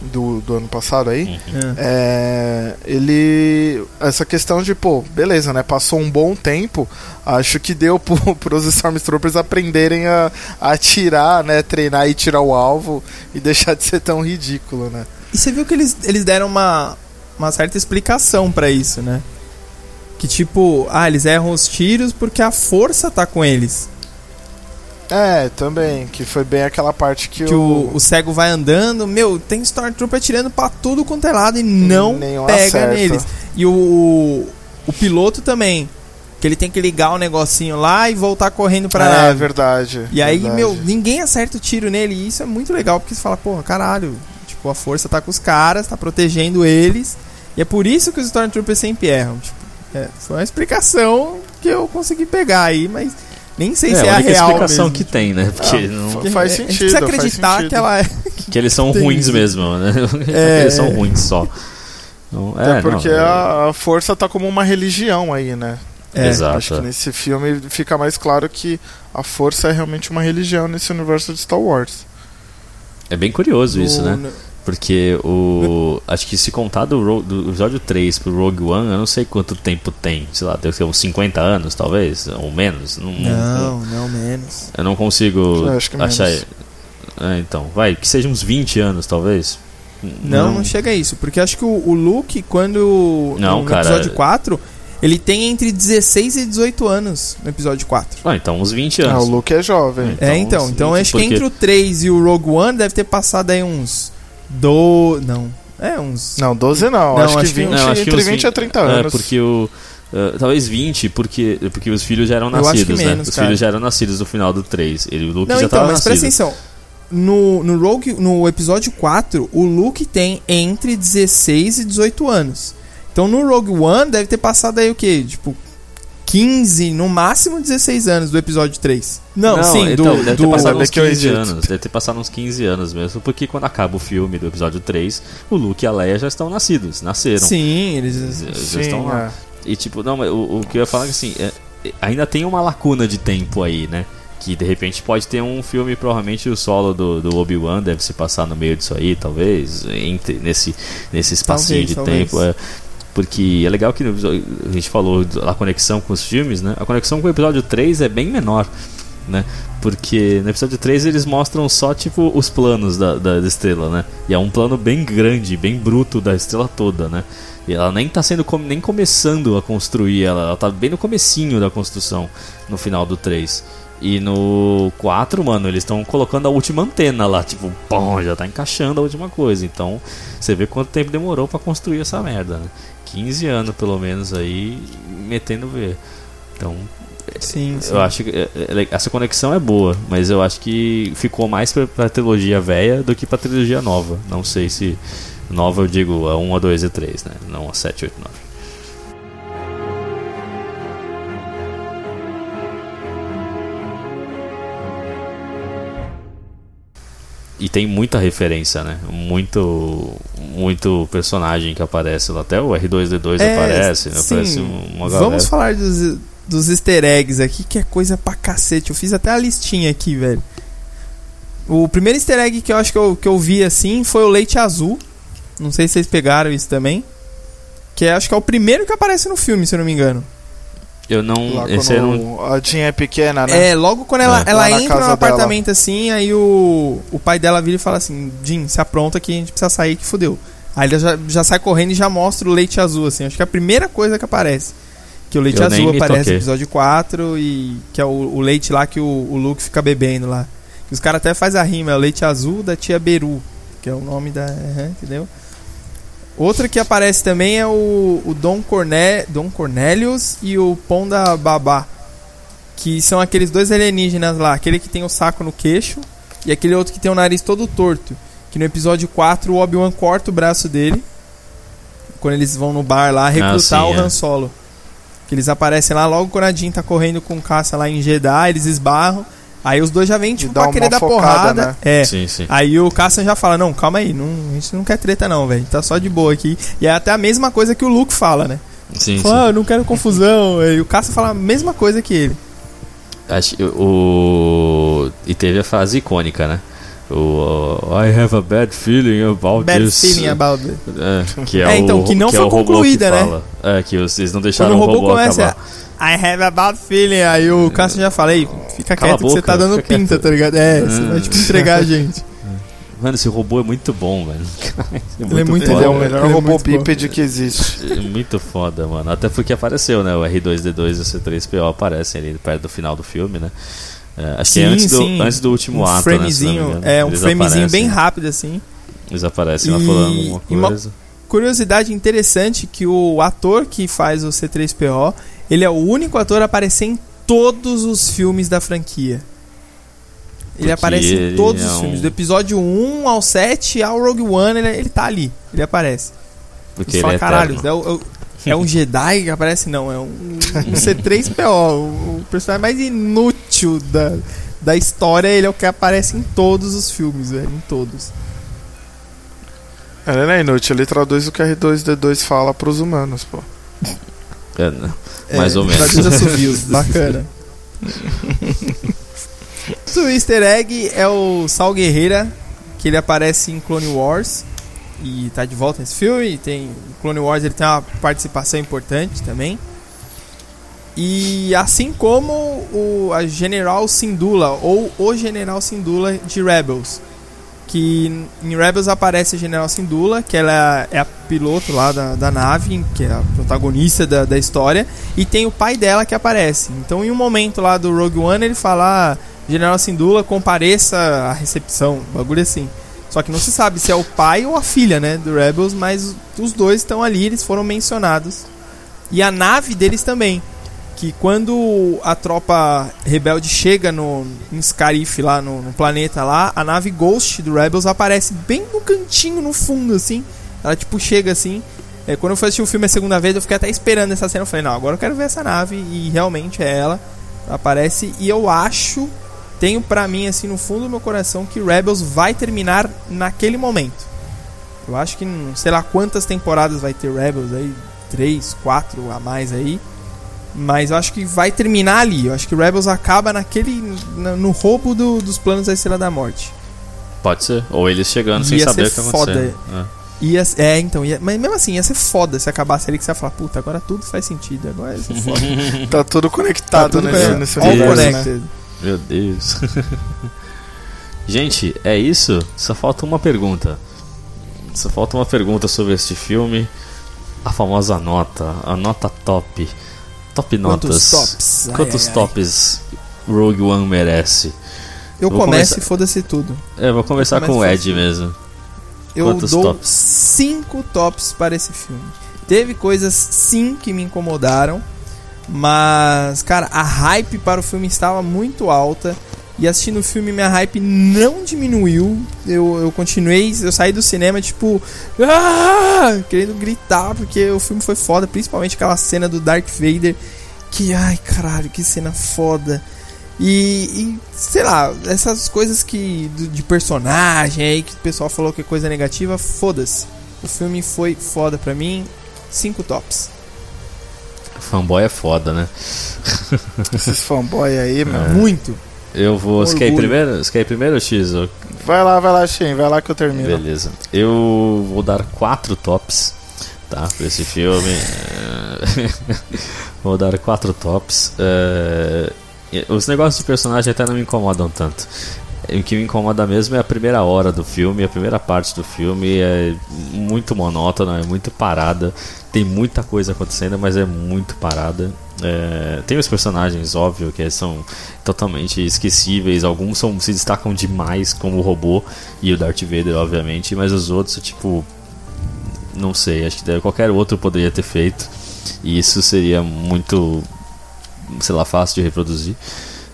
do, do ano passado aí, é, ele. Essa questão de, pô, beleza, né? Passou um bom tempo, acho que deu pro, (laughs) pros Stormtroopers aprenderem a, a atirar, né? Treinar e tirar o alvo e deixar de ser tão ridículo, né? E você viu que eles, eles deram uma, uma certa explicação pra isso, né? Que tipo, ah, eles erram os tiros porque a força tá com eles. É, também, que foi bem aquela parte que, Que o, o cego vai andando, meu, tem Stormtrooper atirando pra tudo quanto é lado e não nenhum pega acerta. neles. E o, o piloto também, que ele tem que ligar o negocinho lá e voltar correndo pra é, nave. verdade. E aí, verdade. meu, ninguém acerta o tiro nele. E isso é muito legal, porque você fala, porra, caralho, tipo, a força tá com os caras, tá protegendo eles. E é por isso que os Stormtroopers sempre erram. Tipo, é, foi uma explicação que eu consegui pegar aí, mas nem sei se é a única real explicação mesmo. que tem, né? Porque Ah, não- fa- faz É, a gente sentido. precisa acreditar sentido. que ela é. que eles são ruins isso. mesmo, né? (laughs) É, eles são é. ruins só. Então, É, é, porque não, é- a, a força tá como uma religião aí, né? É, Exato. Acho que nesse filme fica mais claro que a força é realmente uma religião nesse universo de Star Wars. É bem curioso isso, no- né? No- Porque o. (laughs) Acho que se contar do, do episódio 3 pro Rogue One, eu não sei quanto tempo tem. Sei lá, deve ser uns 50 anos, talvez, ou menos. Não, Não, não, menos. Eu não consigo Eu acho que achar. menos. É, então, vai, que seja uns 20 anos, talvez. Não, não chega a isso. Porque acho que o, o Luke, quando. Não, no cara, episódio é- 4, ele tem entre 16 e 18 anos no episódio 4. Ah, então uns 20 Ah, o anos. Luke é jovem. é, então. Então 20, acho que porque- entre o 3 e o Rogue One deve ter passado aí uns. Do. Não. É, uns. Não, 12 não. Não, acho, acho que que- 20, Não, acho que entre uns 20 a 30 É, anos. porque o. eh, talvez 20, porque, porque os filhos já eram Eu acho que nascidos, né? menos, Os cara. filhos já eram nascidos no final do 3. Ele, o Luke Não, já então, tava mas nascido. presta atenção. No, no Rogue, no episódio 4, o Luke tem entre 16 e 18 anos. Então no Rogue One deve ter passado aí o quê? Tipo, 15, no máximo 16 anos do episódio 3. Não, sim, então, do, deve do ter passado uns que eu 15 edito. anos. Deve ter passado uns 15 anos mesmo, porque quando acaba o filme do episódio 3, o Luke e a Leia já estão nascidos, nasceram. Sim, eles. Já, já Sim, estão lá. é. E tipo, não, mas o, o que eu ia falar é que assim, é- é- ainda tem uma lacuna de tempo aí, né? Que de repente pode ter um filme, provavelmente o solo do, do Obi-Wan deve se passar no meio disso aí, talvez, entre, nesse, nesse espacinho Talvez, de talvez. tempo. é. Porque é legal que a gente falou da conexão com os filmes, né? A conexão com o episódio 3 é bem menor, né? Porque no episódio 3 eles mostram só, tipo, os planos da, da estrela, né? E é um plano bem grande, bem bruto da estrela toda, né? E ela nem tá sendo nem começando a construir, ela, ela tá bem no comecinho da construção no final do 3. E no 4, mano, eles estão colocando a última antena lá, tipo, pum, já tá encaixando a última coisa. Então, você vê quanto tempo demorou pra construir essa merda, né? 15 anos pelo menos aí metendo ver. Então, Sim, sim. eu acho que é, é, essa conexão é boa, mas eu acho que ficou mais pra, pra trilogia velha do que pra trilogia nova. Não sei se nova eu digo a 1, a 2 e a 3, né? Não a 7, 8, 9. E tem muita referência, né? Muito muito personagem que aparece lá. Até o R2D2 É, aparece, né? sim. Aparece uma galera. Vamos falar dos, dos easter eggs aqui, que é coisa pra cacete. Eu fiz até a listinha aqui, velho. O primeiro easter egg que eu acho que eu, que eu vi assim foi o leite azul. Não sei se vocês pegaram isso também. Que é, acho que é o primeiro que aparece no filme, se eu não me engano. Eu não. Lá Esse eu não. a Jean é pequena, né? É, logo quando ela, É. ela entra no casa dela. apartamento assim, aí o, o pai dela vira e fala assim: Jim, se apronta que a gente precisa sair que fudeu. Aí ele já, já sai correndo e já mostra o leite azul, assim. Acho que é a primeira coisa que aparece. Que o leite Eu azul aparece toquei. no episódio 4 e que é o, o leite lá que o, o Luke fica bebendo lá. Que os caras até fazem a rima, é o leite azul da tia Beru, que é o nome da. aham, (laughs) entendeu? Outra que aparece também é o, o Dom, Corne, Dom Cornelius e o Ponda Babá. Que são aqueles dois alienígenas lá. Aquele que tem o saco no queixo e aquele outro que tem o nariz todo torto. Que no episódio 4 o Obi-Wan corta o braço dele. Quando eles vão no bar lá recrutar sim, o é. Han Solo. Que eles aparecem lá logo quando a Jean tá correndo com caça lá em Jeddah, eles esbarram. Aí os dois já vêm tipo dá pra querer dar porrada. né? É. Sim, sim. Aí o Cassian já fala, não, calma aí, não, a gente não quer treta não, velho. Tá só de boa aqui. E é até a mesma coisa que o Luke fala, né? Sim, Fala, sim. ah, eu não quero confusão. (laughs) E o Cassian fala a mesma coisa que ele. Acho, o... E teve a fase icônica, né? O uh, I have a bad feeling about Bad this. feeling about it. É, que é, É, então, o, que não é foi o robô concluída, que né? fala. É, que vocês não Quando deixaram o o robô robô começa acabar. I have a bad feeling, aí o Cassian já fala, ei, fica Cala quieto a que você boca, tá dando pinta, quieto. tá ligado? É, você Hum. vai tipo entregar a (laughs) gente. Mano, esse robô é muito bom, velho. Ele (laughs) é muito Ele é o melhor ele é robô bípede que existe. (laughs) É muito foda, mano. Até porque apareceu, né? O R2D2 e o C3PO aparecem ali perto do final do filme, né? É, acho que é Sim, antes do, sim. antes do último um ato, né? framezinho, engano. é, um Eles framezinho bem rápido assim. Eles aparecem lá E- falando alguma e uma- coisa. Curiosidade interessante que o ator que faz o C3PO, ele é o único ator a aparecer em todos os filmes da franquia. Ele Porque aparece ele em todos é os um- filmes, do episódio 1 ao 7 ao Rogue One, ele, ele tá ali, ele aparece. Porque ele fala, é caralho, é, o- é o- é um Jedi que aparece? Não, é um, um C3PO, o, o personagem mais inútil da, da história, ele é o que aparece em todos os filmes, velho, em todos. Ele não é inútil, ele traduz o que R2D2 fala pros humanos, pô. É, né? Mais ou menos. Traduz (laughs) bacana. o easter egg é o Sal Guerreira, que ele aparece em Clone Wars e tá de volta nesse filme. Tem Clone Wars ele tem uma participação importante também. E assim como o a General Syndulla ou o General Syndulla de Rebels, que em Rebels aparece a General Syndulla, que ela é a piloto lá da, da nave, que é a protagonista da, da história, e tem o pai dela que aparece. Então, em um momento lá do Rogue One, ele fala: ah, General Syndulla, compareça à recepção, bagulho assim. Só que não se sabe se é o pai ou a filha, né, do Rebels, mas os dois estão ali, eles foram mencionados. E a nave deles também. Que quando a tropa rebelde chega no em Scarif lá no, no planeta lá, a nave Ghost do Rebels aparece bem no cantinho, no fundo, assim. Ela tipo chega assim. É, quando eu fui assistir o filme a segunda vez, eu fiquei até esperando essa cena. Eu falei, não, agora eu quero ver essa nave. E realmente é ela. Aparece. E eu acho, tenho pra mim assim no fundo do meu coração, que Rebels vai terminar naquele momento. Eu acho que não sei lá quantas temporadas vai ter Rebels aí. Três, quatro a mais aí. Mas eu acho que vai terminar ali. Eu acho que Rebels acaba naquele. na- no roubo do- dos planos da Estrela da Morte. Pode ser. Ou eles chegando sem Ia saber o que tá foda. acontecendo. É. Ia, é, então, ia, mas mesmo assim, ia ser foda se acabasse ali que você ia falar, puta, agora tudo faz sentido, agora ia ser foda. (laughs) Tá tudo conectado Tá tudo nesse, nesse All universo, né? Meu Deus. (laughs) Gente, é isso? Só falta uma pergunta. Só falta uma pergunta sobre este filme. A famosa nota. A nota top. Top Quantos notas. tops? Ai, Quantos ai, ai. tops Rogue One merece? Eu Vou começo e foda-se tudo. É, vou começo com o Ed mesmo. Eu Quantos dou tops? cinco tops para esse filme. Teve coisas sim que me incomodaram, mas cara, a hype para o filme estava muito alta e assistindo o filme minha hype não diminuiu. Eu, eu continuei, eu saí do cinema tipo, ah! querendo gritar porque o filme foi foda, principalmente aquela cena do Darth Vader que ai caralho, que cena foda. E, e, sei lá, essas coisas que de personagem aí que o pessoal falou que é coisa negativa, foda-se. O filme foi foda pra mim. Cinco tops. Fanboy é foda, né? Esses fanboy aí, meu. Muito. Eu vou. Você quer ir primeiro? Você quer ir primeiro, X? Vai lá, vai lá, Shin, vai lá que eu termino. Beleza. Eu vou dar quatro tops. tá? Pra esse filme. É, (laughs) Vou dar quatro tops. É, Os negócios de personagem até não me incomodam tanto. O que me incomoda mesmo é a primeira hora do filme, a primeira parte do filme é muito monótona, é muito parada. Tem muita coisa acontecendo, mas é muito parada. É, tem os personagens, óbvio, que são totalmente esquecíveis. Alguns são, se destacam demais, como o robô e o Darth Vader, obviamente, mas os outros, tipo, não sei, acho que qualquer outro poderia ter feito. E isso seria muito, sei lá, fácil de reproduzir.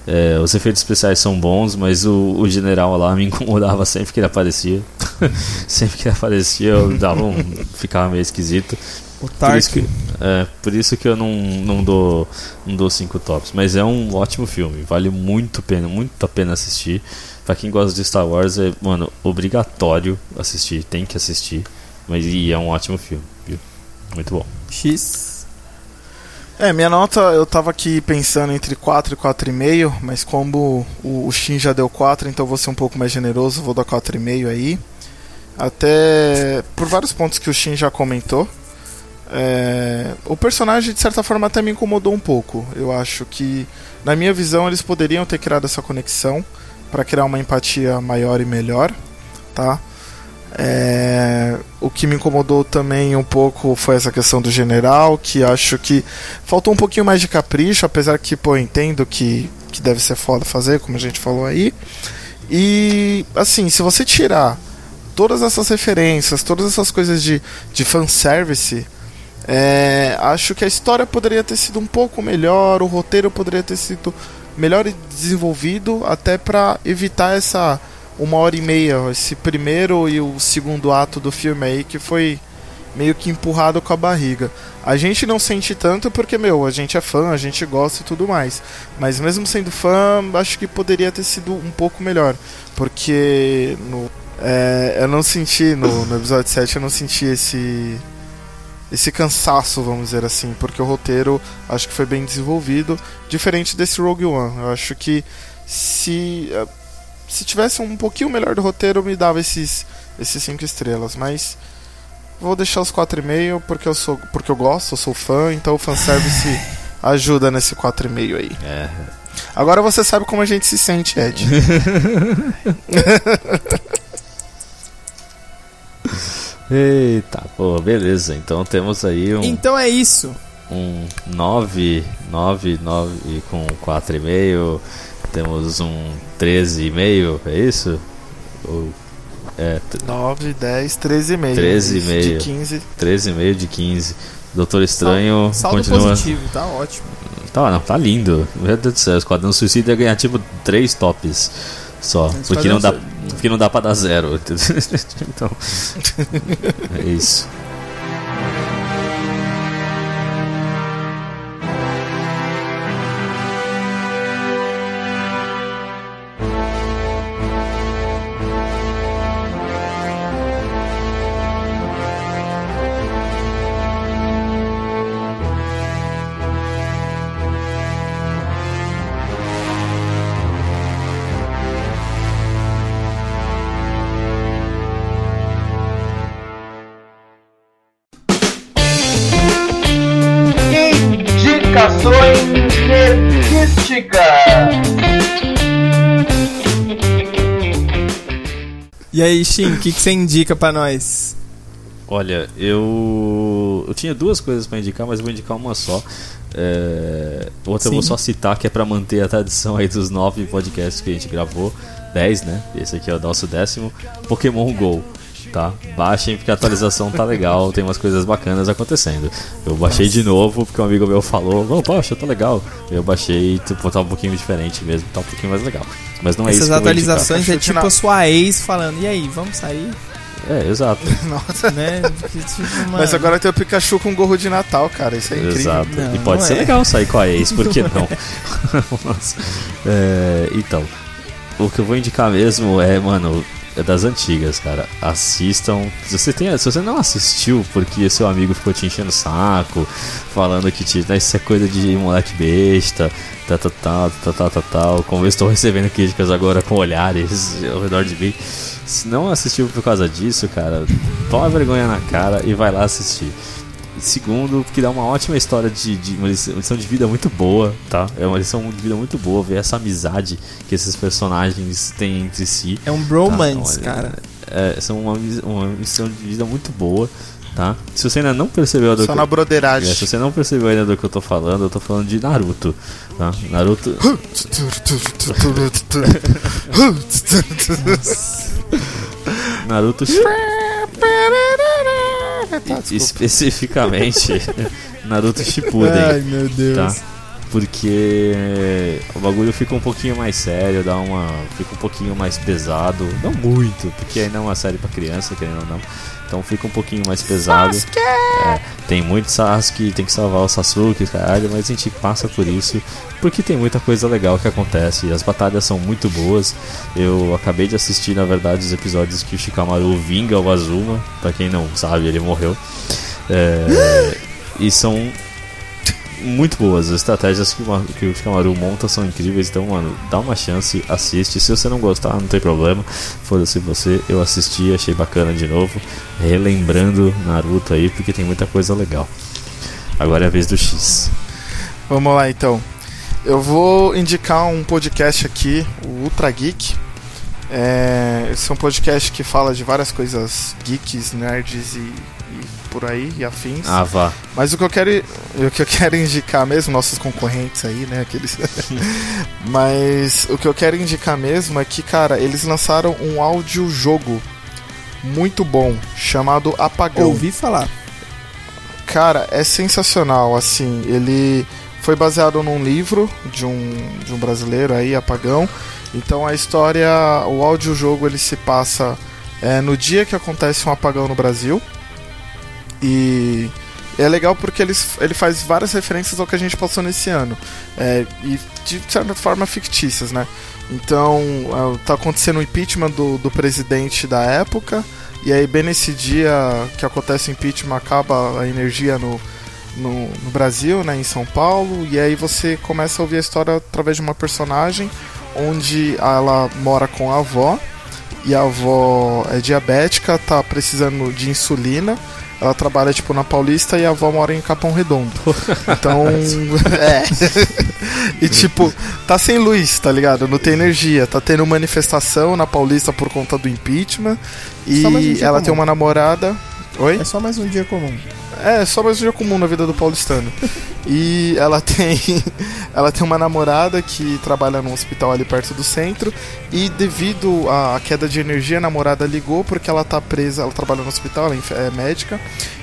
É, os efeitos especiais são bons, mas o, o, general lá me (laughs) incomodava sempre que ele aparecia. (laughs) sempre que ele aparecia eu dava um, ficava meio esquisito. O por isso que, é, por isso que eu não, não dou não dou cinco tops. Mas é um ótimo filme, vale muito pena, muito a pena assistir. Pra quem gosta de Star Wars, é, mano, obrigatório assistir, tem que assistir. Mas e é um ótimo filme, viu? Muito bom. X. É, minha nota eu tava aqui pensando entre 4 e 4,5, mas como o, o Shin já deu 4, então vou ser um pouco mais generoso, vou dar 4,5 aí. Até por vários pontos que o Shin já comentou. É, o personagem, de certa forma, até me incomodou um pouco. Eu acho que, na minha visão, eles poderiam ter criado essa conexão para criar uma empatia maior e melhor, tá? É, o que me incomodou também um pouco foi essa questão do general, que acho que faltou um pouquinho mais de capricho, apesar que, pô, entendo que, que deve ser foda fazer, como a gente falou aí. E, assim, se você tirar todas essas referências, todas essas coisas de, de fanservice, é, acho que a história poderia ter sido um pouco melhor, o roteiro poderia ter sido melhor desenvolvido, até para evitar essa uma hora e meia, esse primeiro e o segundo ato do filme aí que foi meio que empurrado com a barriga. A gente não sente tanto porque, meu, a gente é fã, a gente gosta e tudo mais. Mas mesmo sendo fã, acho que poderia ter sido um pouco melhor. Porque no, é, eu não senti, no, no episódio 7, eu não senti esse esse cansaço, vamos dizer assim, porque o roteiro acho que foi bem desenvolvido, diferente desse Rogue One. Eu acho que se se tivesse um pouquinho melhor do roteiro, me dava esses esses cinco estrelas, mas vou deixar os 4,5 porque eu sou porque eu gosto, eu sou fã, então o fanservice (laughs) ajuda nesse 4,5 aí. É. Agora você sabe como a gente se sente, Ed. (laughs) Eita, pô, beleza. Então temos aí um. Então é isso. Um 9, 9, 9 com 4,5. Temos um 13,5, é isso? Ou, é, 9, 10, 13,5. 13,5. De 15. 13,5 de 15. Doutor Estranho saldo continua. positivo, tá ótimo. Tá, não, tá lindo. Meu Deus do céu, Esquadrão Suicida ia ganhar tipo 3 tops só. Porque não, dá, porque não dá pra dar zero. (laughs) então. (laughs) é isso. Aí, Shin, o que, que você indica pra nós? Olha, eu. Eu tinha duas coisas pra indicar, mas vou indicar uma só. É... Outra eu vou Sim. só citar que é pra manter a tradição aí dos nove podcasts que a gente gravou. Dez, né? Esse aqui é o nosso décimo. Pokémon GO. Tá? Baixem porque a atualização tá legal, tem umas coisas bacanas acontecendo. Eu baixei de novo porque um amigo meu falou, oh, poxa, tá legal. Eu baixei, tipo, tá um pouquinho diferente mesmo, tá um pouquinho mais legal. Mas não é Essas isso eu vou indicar. atualizações é tipo a sua ex falando, e aí, vamos sair? É, exato. (laughs) Nossa. Né? Tipo, Mas agora tem o Pikachu com gorro de Natal, cara. Isso é incrível. Exato. Não, e pode não ser é. legal sair com a ex, por que não? (laughs) Mas, é, então, o que eu vou indicar mesmo é, mano, é das antigas, cara. Assistam. Se você, tem, se você não assistiu porque seu amigo ficou te enchendo o saco, falando que te, né, isso é coisa de moleque besta, tal, tal, tal, tal, tal, tal, tal. Como eu estou recebendo críticas agora com olhares (laughs) ao redor de mim. Se não assistiu por causa disso, cara, toma vergonha na cara e vai lá assistir. Segundo, porque dá uma ótima história de, de uma lição uma lição de vida muito boa, tá? É uma lição de vida muito boa ver essa amizade que esses personagens têm entre si. É um tá? bromance, Então, cara. É, são uma, uma lição de vida muito boa, tá? Se você ainda não percebeu do Só que- na broderagem. É, se você não percebeu ainda do que eu tô falando, eu tô falando de Naruto, tá? Naruto... (laughs) Naruto Tá, especificamente (laughs) Naruto Shippuden. Ai, meu Deus. Tá? Porque o bagulho fica um pouquinho mais sério, dá uma, fica um pouquinho mais pesado, não muito, porque ainda é uma série pra criança, querendo ou não. Então fica um pouquinho mais pesado. É, tem muito Sasuke, tem que salvar o Sasuke, caralho, mas a gente passa por isso porque tem muita coisa legal que acontece. As batalhas são muito boas. Eu acabei de assistir, na verdade, os episódios que o Shikamaru vinga o Azuma. Pra quem não sabe, ele morreu. É, e são muito boas. As estratégias que, o- que o Shikamaru monta são incríveis. Então, mano, dá uma chance, assiste. Se você não gostar, não tem problema. Foda-se você. Eu assisti, achei bacana de novo. Relembrando Naruto aí, porque tem muita coisa legal. Agora é a vez do X. Vamos lá então. Eu vou indicar um podcast aqui, o Ultra Geek. É, esse é um podcast que fala de várias coisas geeks, nerds e, e por aí, e afins. Ah, vá. Mas o que eu quero, o que eu quero indicar mesmo, nossos concorrentes aí, né, aqueles. (laughs) Mas o que eu quero indicar mesmo é que, cara, eles lançaram um audiojogo muito bom chamado Apagão. Ouvi falar. Cara, é sensacional, assim, ele foi baseado num livro de um, de um brasileiro aí, Apagão. Então a história, o audiojogo ele se passa é, no dia que acontece um apagão no Brasil. E é legal porque ele, ele faz várias referências ao que a gente passou nesse ano. É, e de certa forma fictícias, né? Então, é, tá acontecendo o impeachment do, do presidente da época. E aí, bem nesse dia que acontece o impeachment, acaba a energia no, no, no Brasil, né, em São Paulo. E aí você começa a ouvir a história através de uma personagem onde ela mora com a avó. E a avó é diabética, tá precisando de insulina. Ela trabalha tipo na Paulista e a avó mora em Capão Redondo. (laughs) Então, (laughs) é. (laughs) e tipo, tá sem luz, tá ligado? Não tem energia. Tá tendo manifestação na Paulista por conta do impeachment. Um E dia ela comum. tem uma namorada. Oi? É só mais um dia comum. É, só mais um dia comum na vida do paulistano. e ela (laughs) tem ela tem uma namorada que trabalha num hospital ali perto do centro e devido à queda de energia, a namorada ligou porque ela tá presa, ela trabalha no hospital, ela é é médica,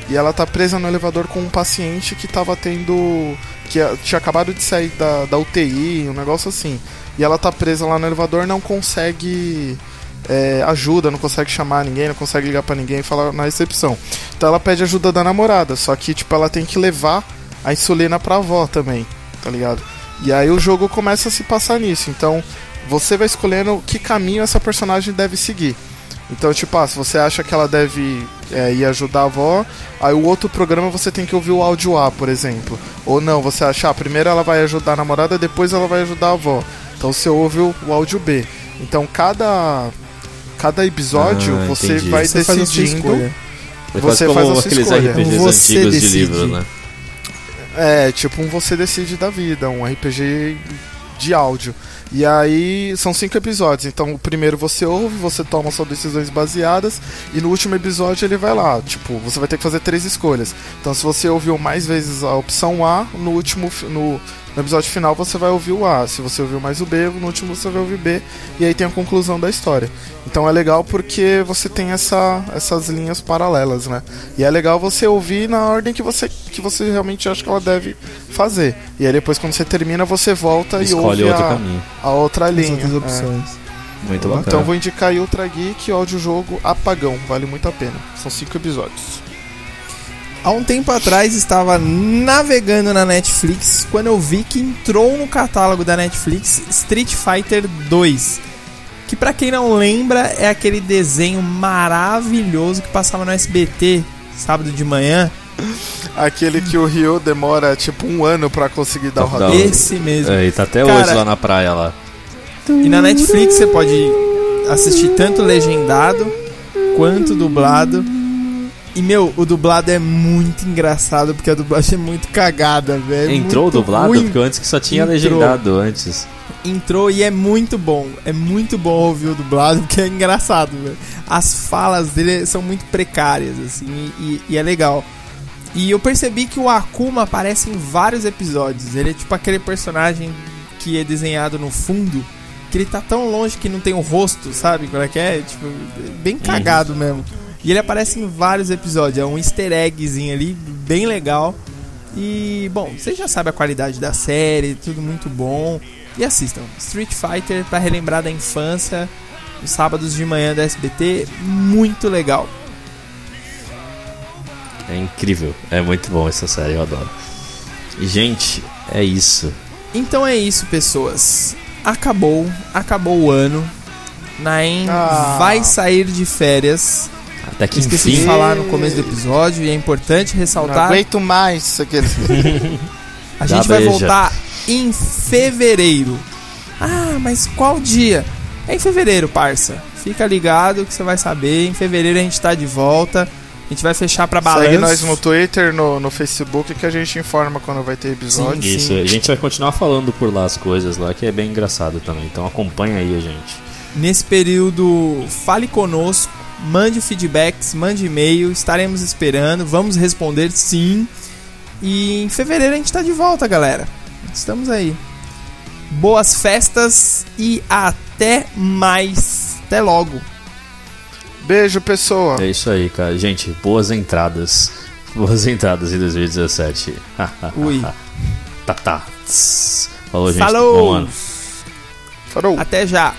e ela tá presa no elevador com um paciente que tava tendo que tinha acabado de sair da, da UTI, um negócio assim. E ela tá presa lá no elevador, não consegue é, ajuda, não consegue chamar ninguém, não consegue ligar pra ninguém falar na recepção. Então ela pede ajuda da namorada, só que tipo ela tem que levar a insulina pra avó também, tá ligado? E aí o jogo começa a se passar nisso. Então você vai escolhendo que caminho essa personagem deve seguir. Então, tipo, ah, se você acha que ela deve é, ir ajudar a avó, aí o outro programa você tem que ouvir o áudio A, por exemplo. Ou não, você acha, ah, primeiro ela vai ajudar a namorada, depois ela vai ajudar a avó. Então você ouve o, o áudio B. Então cada cada episódio Ah, você entendi. vai Você faz a sua decidindo. É Você quase faz como a sua escolha. RPGs Você antigos de decide. livro, né? É, tipo um você decide da vida, um RPG de áudio. E aí são cinco episódios. Então o primeiro você ouve, você toma suas decisões baseadas, e no último episódio ele vai lá. Tipo, você vai ter que fazer três escolhas. Então se você ouviu mais vezes a opção A, no último no, no episódio final você vai ouvir o A. Se você ouviu mais o B, no último você vai ouvir B. E aí tem a conclusão da história. Então é legal porque você tem essa, essas linhas paralelas, né? E é legal você ouvir na ordem que você, que você realmente acha que ela deve fazer. E aí depois quando você termina, você volta Escolhe e ouve outro a, caminho. a outra As linha. outras É. opções. Muito bacana. Então vou indicar aí Ultra Geek, audiojogo Apagão, vale muito a pena. São cinco episódios. Há um tempo atrás estava navegando na Netflix quando eu vi que entrou no catálogo da Netflix Street Fighter 2. Que pra quem não lembra é aquele desenho maravilhoso que passava no SBT sábado de manhã. Aquele que o Ryo demora tipo um ano pra conseguir dar o Hadouken. Esse mesmo. É, e tá até Cara, hoje lá na praia lá. E na Netflix você pode assistir tanto legendado quanto dublado. E, meu, o dublado é muito engraçado, porque a dublagem é muito cagada, velho. Entrou muito dublado? ruim. Porque antes que só tinha Entrou. legendado antes. Entrou e é muito bom. É muito bom ouvir o dublado, porque é engraçado, velho. As falas dele são muito precárias, assim, e, e é legal. E eu percebi que o Akuma aparece em vários episódios. Ele é tipo aquele personagem que é desenhado no fundo, que ele tá tão longe que não tem o rosto, sabe? Qual é que é? Tipo, bem cagado mesmo. E ele aparece em vários episódios. É um easter eggzinho ali, bem legal. E, bom, você já sabe a qualidade da série, tudo muito bom. E assistam. Street Fighter para relembrar da infância, os sábados de manhã da SBT, muito legal. É incrível. É muito bom essa série, eu adoro. Gente, é isso. Então é isso, pessoas. Acabou, acabou o ano. Naem Ah. vai sair de férias. Até que Esqueci enfim. de falar no começo do episódio e é importante Não ressaltar. aguento mais aqueles. (laughs) A Já gente vai beija. voltar em fevereiro. Ah, mas qual dia? É em fevereiro, parça. Fica ligado que você vai saber. Em fevereiro a gente tá de volta. A gente vai fechar pra balanço. Segue nós no Twitter, no, no Facebook, que a gente informa quando vai ter episódio. Sim. Isso, a gente vai continuar falando por lá as coisas lá, que é bem engraçado também. Então acompanha aí a gente. Nesse período, fale conosco, mande feedbacks, mande e-mail, estaremos esperando, vamos responder sim. E em fevereiro a gente tá de volta, galera. Estamos aí. Boas festas e até mais. Até logo. Beijo, pessoa. É isso aí, cara. Gente, boas entradas. Boas entradas em 2017. (laughs) Ui. tá, tá. Falou, gente. Falou. Bom ano. Falou. Até já.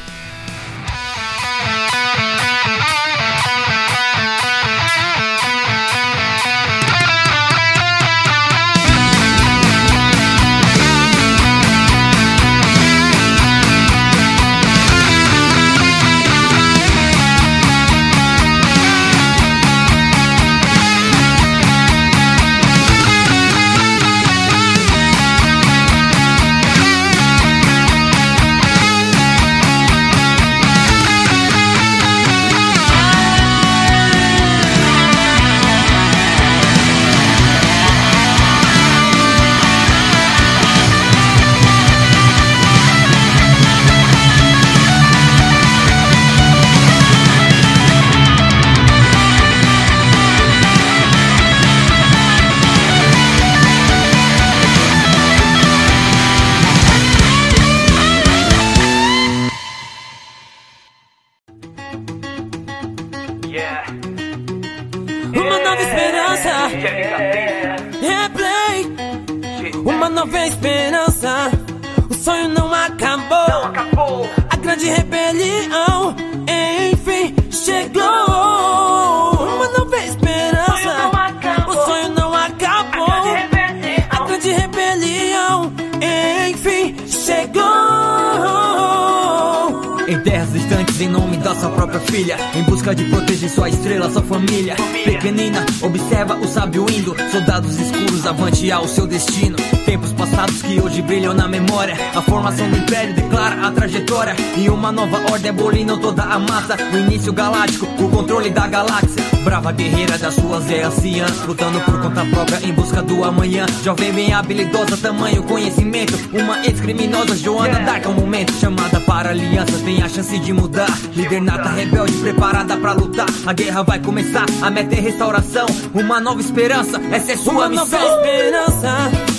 Ao seu destino. Tempos passados que hoje brilham na memória. A formação do império declara a trajetória. E uma nova ordem abolindo toda a massa O início galáctico, o controle da galáxia. Brava guerreira das suas é anciã Lutando por conta própria em busca do amanhã. Jovem bem habilidosa, tamanho conhecimento. Uma ex-criminosa, Joana Dark é um momento. Chamada para aliança, tem a chance de mudar. Líder nata, rebelde, preparada pra lutar. A guerra vai começar, a meta é restauração. Uma nova esperança, essa é sua Uma missão. nova esperança.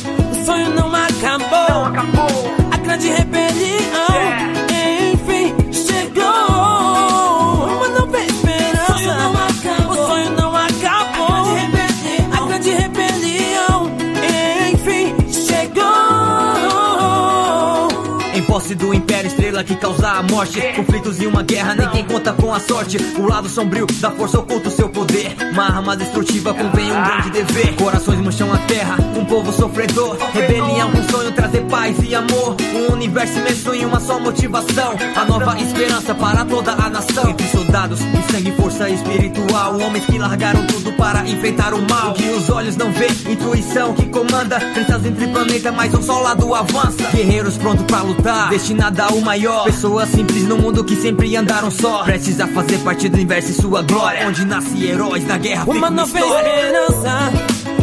O sonho não acabou. A grande rebelião, que causa a morte. Conflitos e uma guerra, ninguém conta com a sorte. O lado sombrio da força oculta o seu poder. Uma arma destrutiva convém um grande dever. Corações murcham a terra, um povo sofredor. Rebelião com sonho paz e amor Um universo imenso e uma só motivação A nova esperança para toda a nação Entre soldados e sangue, força espiritual Homens que largaram tudo para enfrentar o mal O que os olhos não veem, intuição que comanda Crenças entre planeta, mas um só lado avança Guerreiros prontos pra lutar destinada ao maior. Pessoas simples no mundo que sempre andaram só. Prestes a fazer parte do universo e sua glória. Onde nasce heróis na guerra. Uma nova esperança,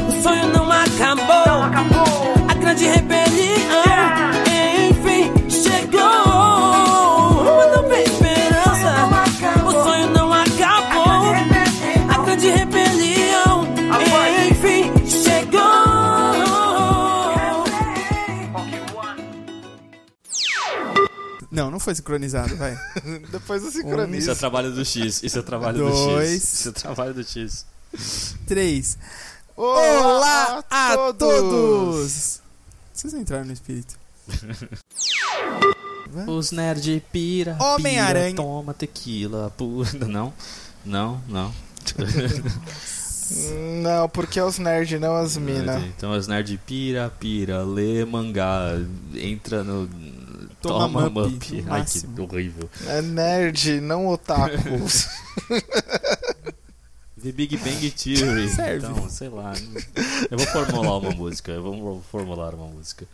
o sonho não acabou. A grande rebelião, enfim, chegou. Uma nova esperança, o sonho não acabou. A grande rebelião, enfim, chegou. Não, não foi sincronizado, vai. (laughs) Depois eu Isso é sincronizo. trabalho do X. Isso é trabalho do Dois. X. Isso é trabalho do X. Três. Olá, Olá a todos! todos! Vocês entraram no espírito. (laughs) Os nerd pira. Homem-Aranha. Toma tequila. Pu... Não, não, não. (laughs) Não, porque é os nerds, não as mina. Então os nerd pira, pira, lê mangá, entra no. Toma Toma, mup, Ai, que horrível. É nerd, não otaku. (laughs) The Big Bang Theory. (laughs) Serve. Então, sei lá. Eu vou formular uma música. Eu vou formular uma música.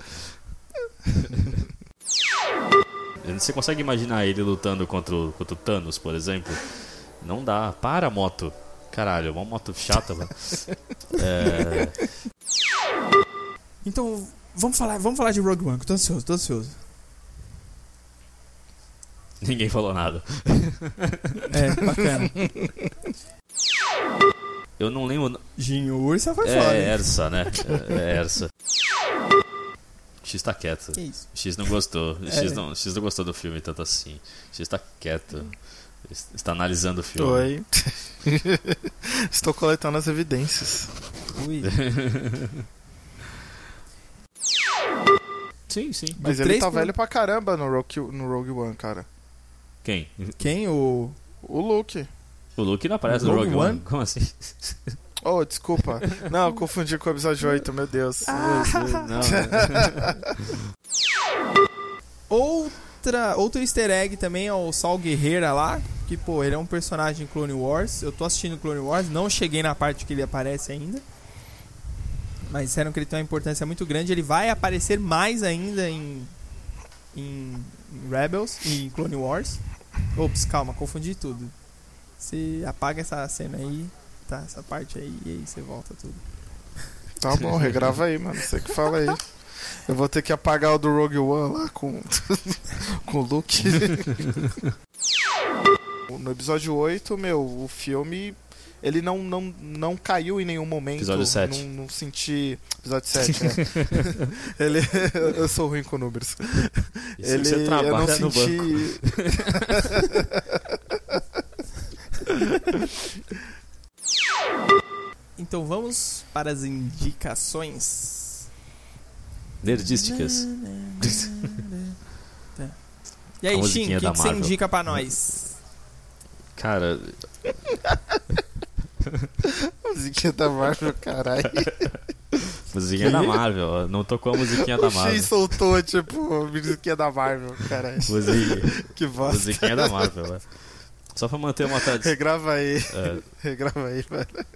Você consegue imaginar ele lutando contra o, contra o Thanos, por exemplo? Não dá. Para a moto. Caralho, uma moto chata, mano. É... Então, vamos falar, vamos falar de Rogue One, que eu tô ansioso, tô ansioso. Ninguém falou nada. É, bacana. (laughs) Eu não lembro. Ginho Ursa foi É foda. hein? Ersa, né? (laughs) É, é Ersa. X tá quieto. Que isso? X não gostou. (laughs) X, É. não, X não gostou do filme tanto assim. X tá quieto. Está analisando o filme. Oi. (laughs) Estou coletando as evidências. Ui. Sim, sim. Mas ele tá pro- velho pra caramba no Rogue, no Rogue One, cara. Quem? Quem? O. O Luke. O Luke não aparece no Rogue Rogue One? One? Como assim? (laughs) Oh, desculpa. Não, eu confundi com o episódio 8, meu Deus. não. (laughs) Outra, outro easter egg também é o Sal Guerreira lá. Que, pô, ele é um personagem em Clone Wars. Eu tô assistindo Clone Wars, não cheguei na parte que ele aparece ainda. Mas disseram que ele tem uma importância muito grande. Ele vai aparecer mais ainda em, em Rebels e em Clone Wars. Ops, calma, confundi tudo. Você apaga essa cena aí, tá? Essa parte aí, e aí você volta tudo. Tá bom, regrava aí, mano. Você que fala aí. Eu vou ter que apagar o do Rogue One lá com, (laughs) com o Luke. (laughs) no episódio 8, meu, o filme. Ele não, não, não caiu em nenhum momento. Episódio sete. Não, não senti. Episódio 7, é. (laughs) ele, eu sou ruim com números. Isso ele, você eu trabalha não no senti. (laughs) Então vamos para as indicações. Nerdísticas. E aí, Shin, o que, você indica pra nós? Cara, (laughs) Musiquinha da Marvel, caralho. musiquinha da Marvel. Não tocou a musiquinha da O Marvel. X soltou, tipo, musiquinha da Marvel, caralho. Musiquinha, (laughs) Que bosta. musiquinha da Marvel, é. Só pra manter uma tradição. (laughs) Regrava aí. É, (laughs) Regrava aí, velho.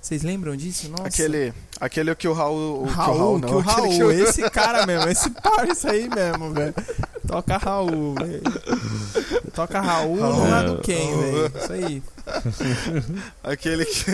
Vocês lembram disso? Nossa. Aquele, aquele que o Raul. O que o Raul, não, que o Raul, que o- esse cara (laughs) mesmo, esse parça aí mesmo, velho. Toca Raul, velho. Toca Raul no Raul. lado quem, velho. Isso aí. Aquele que.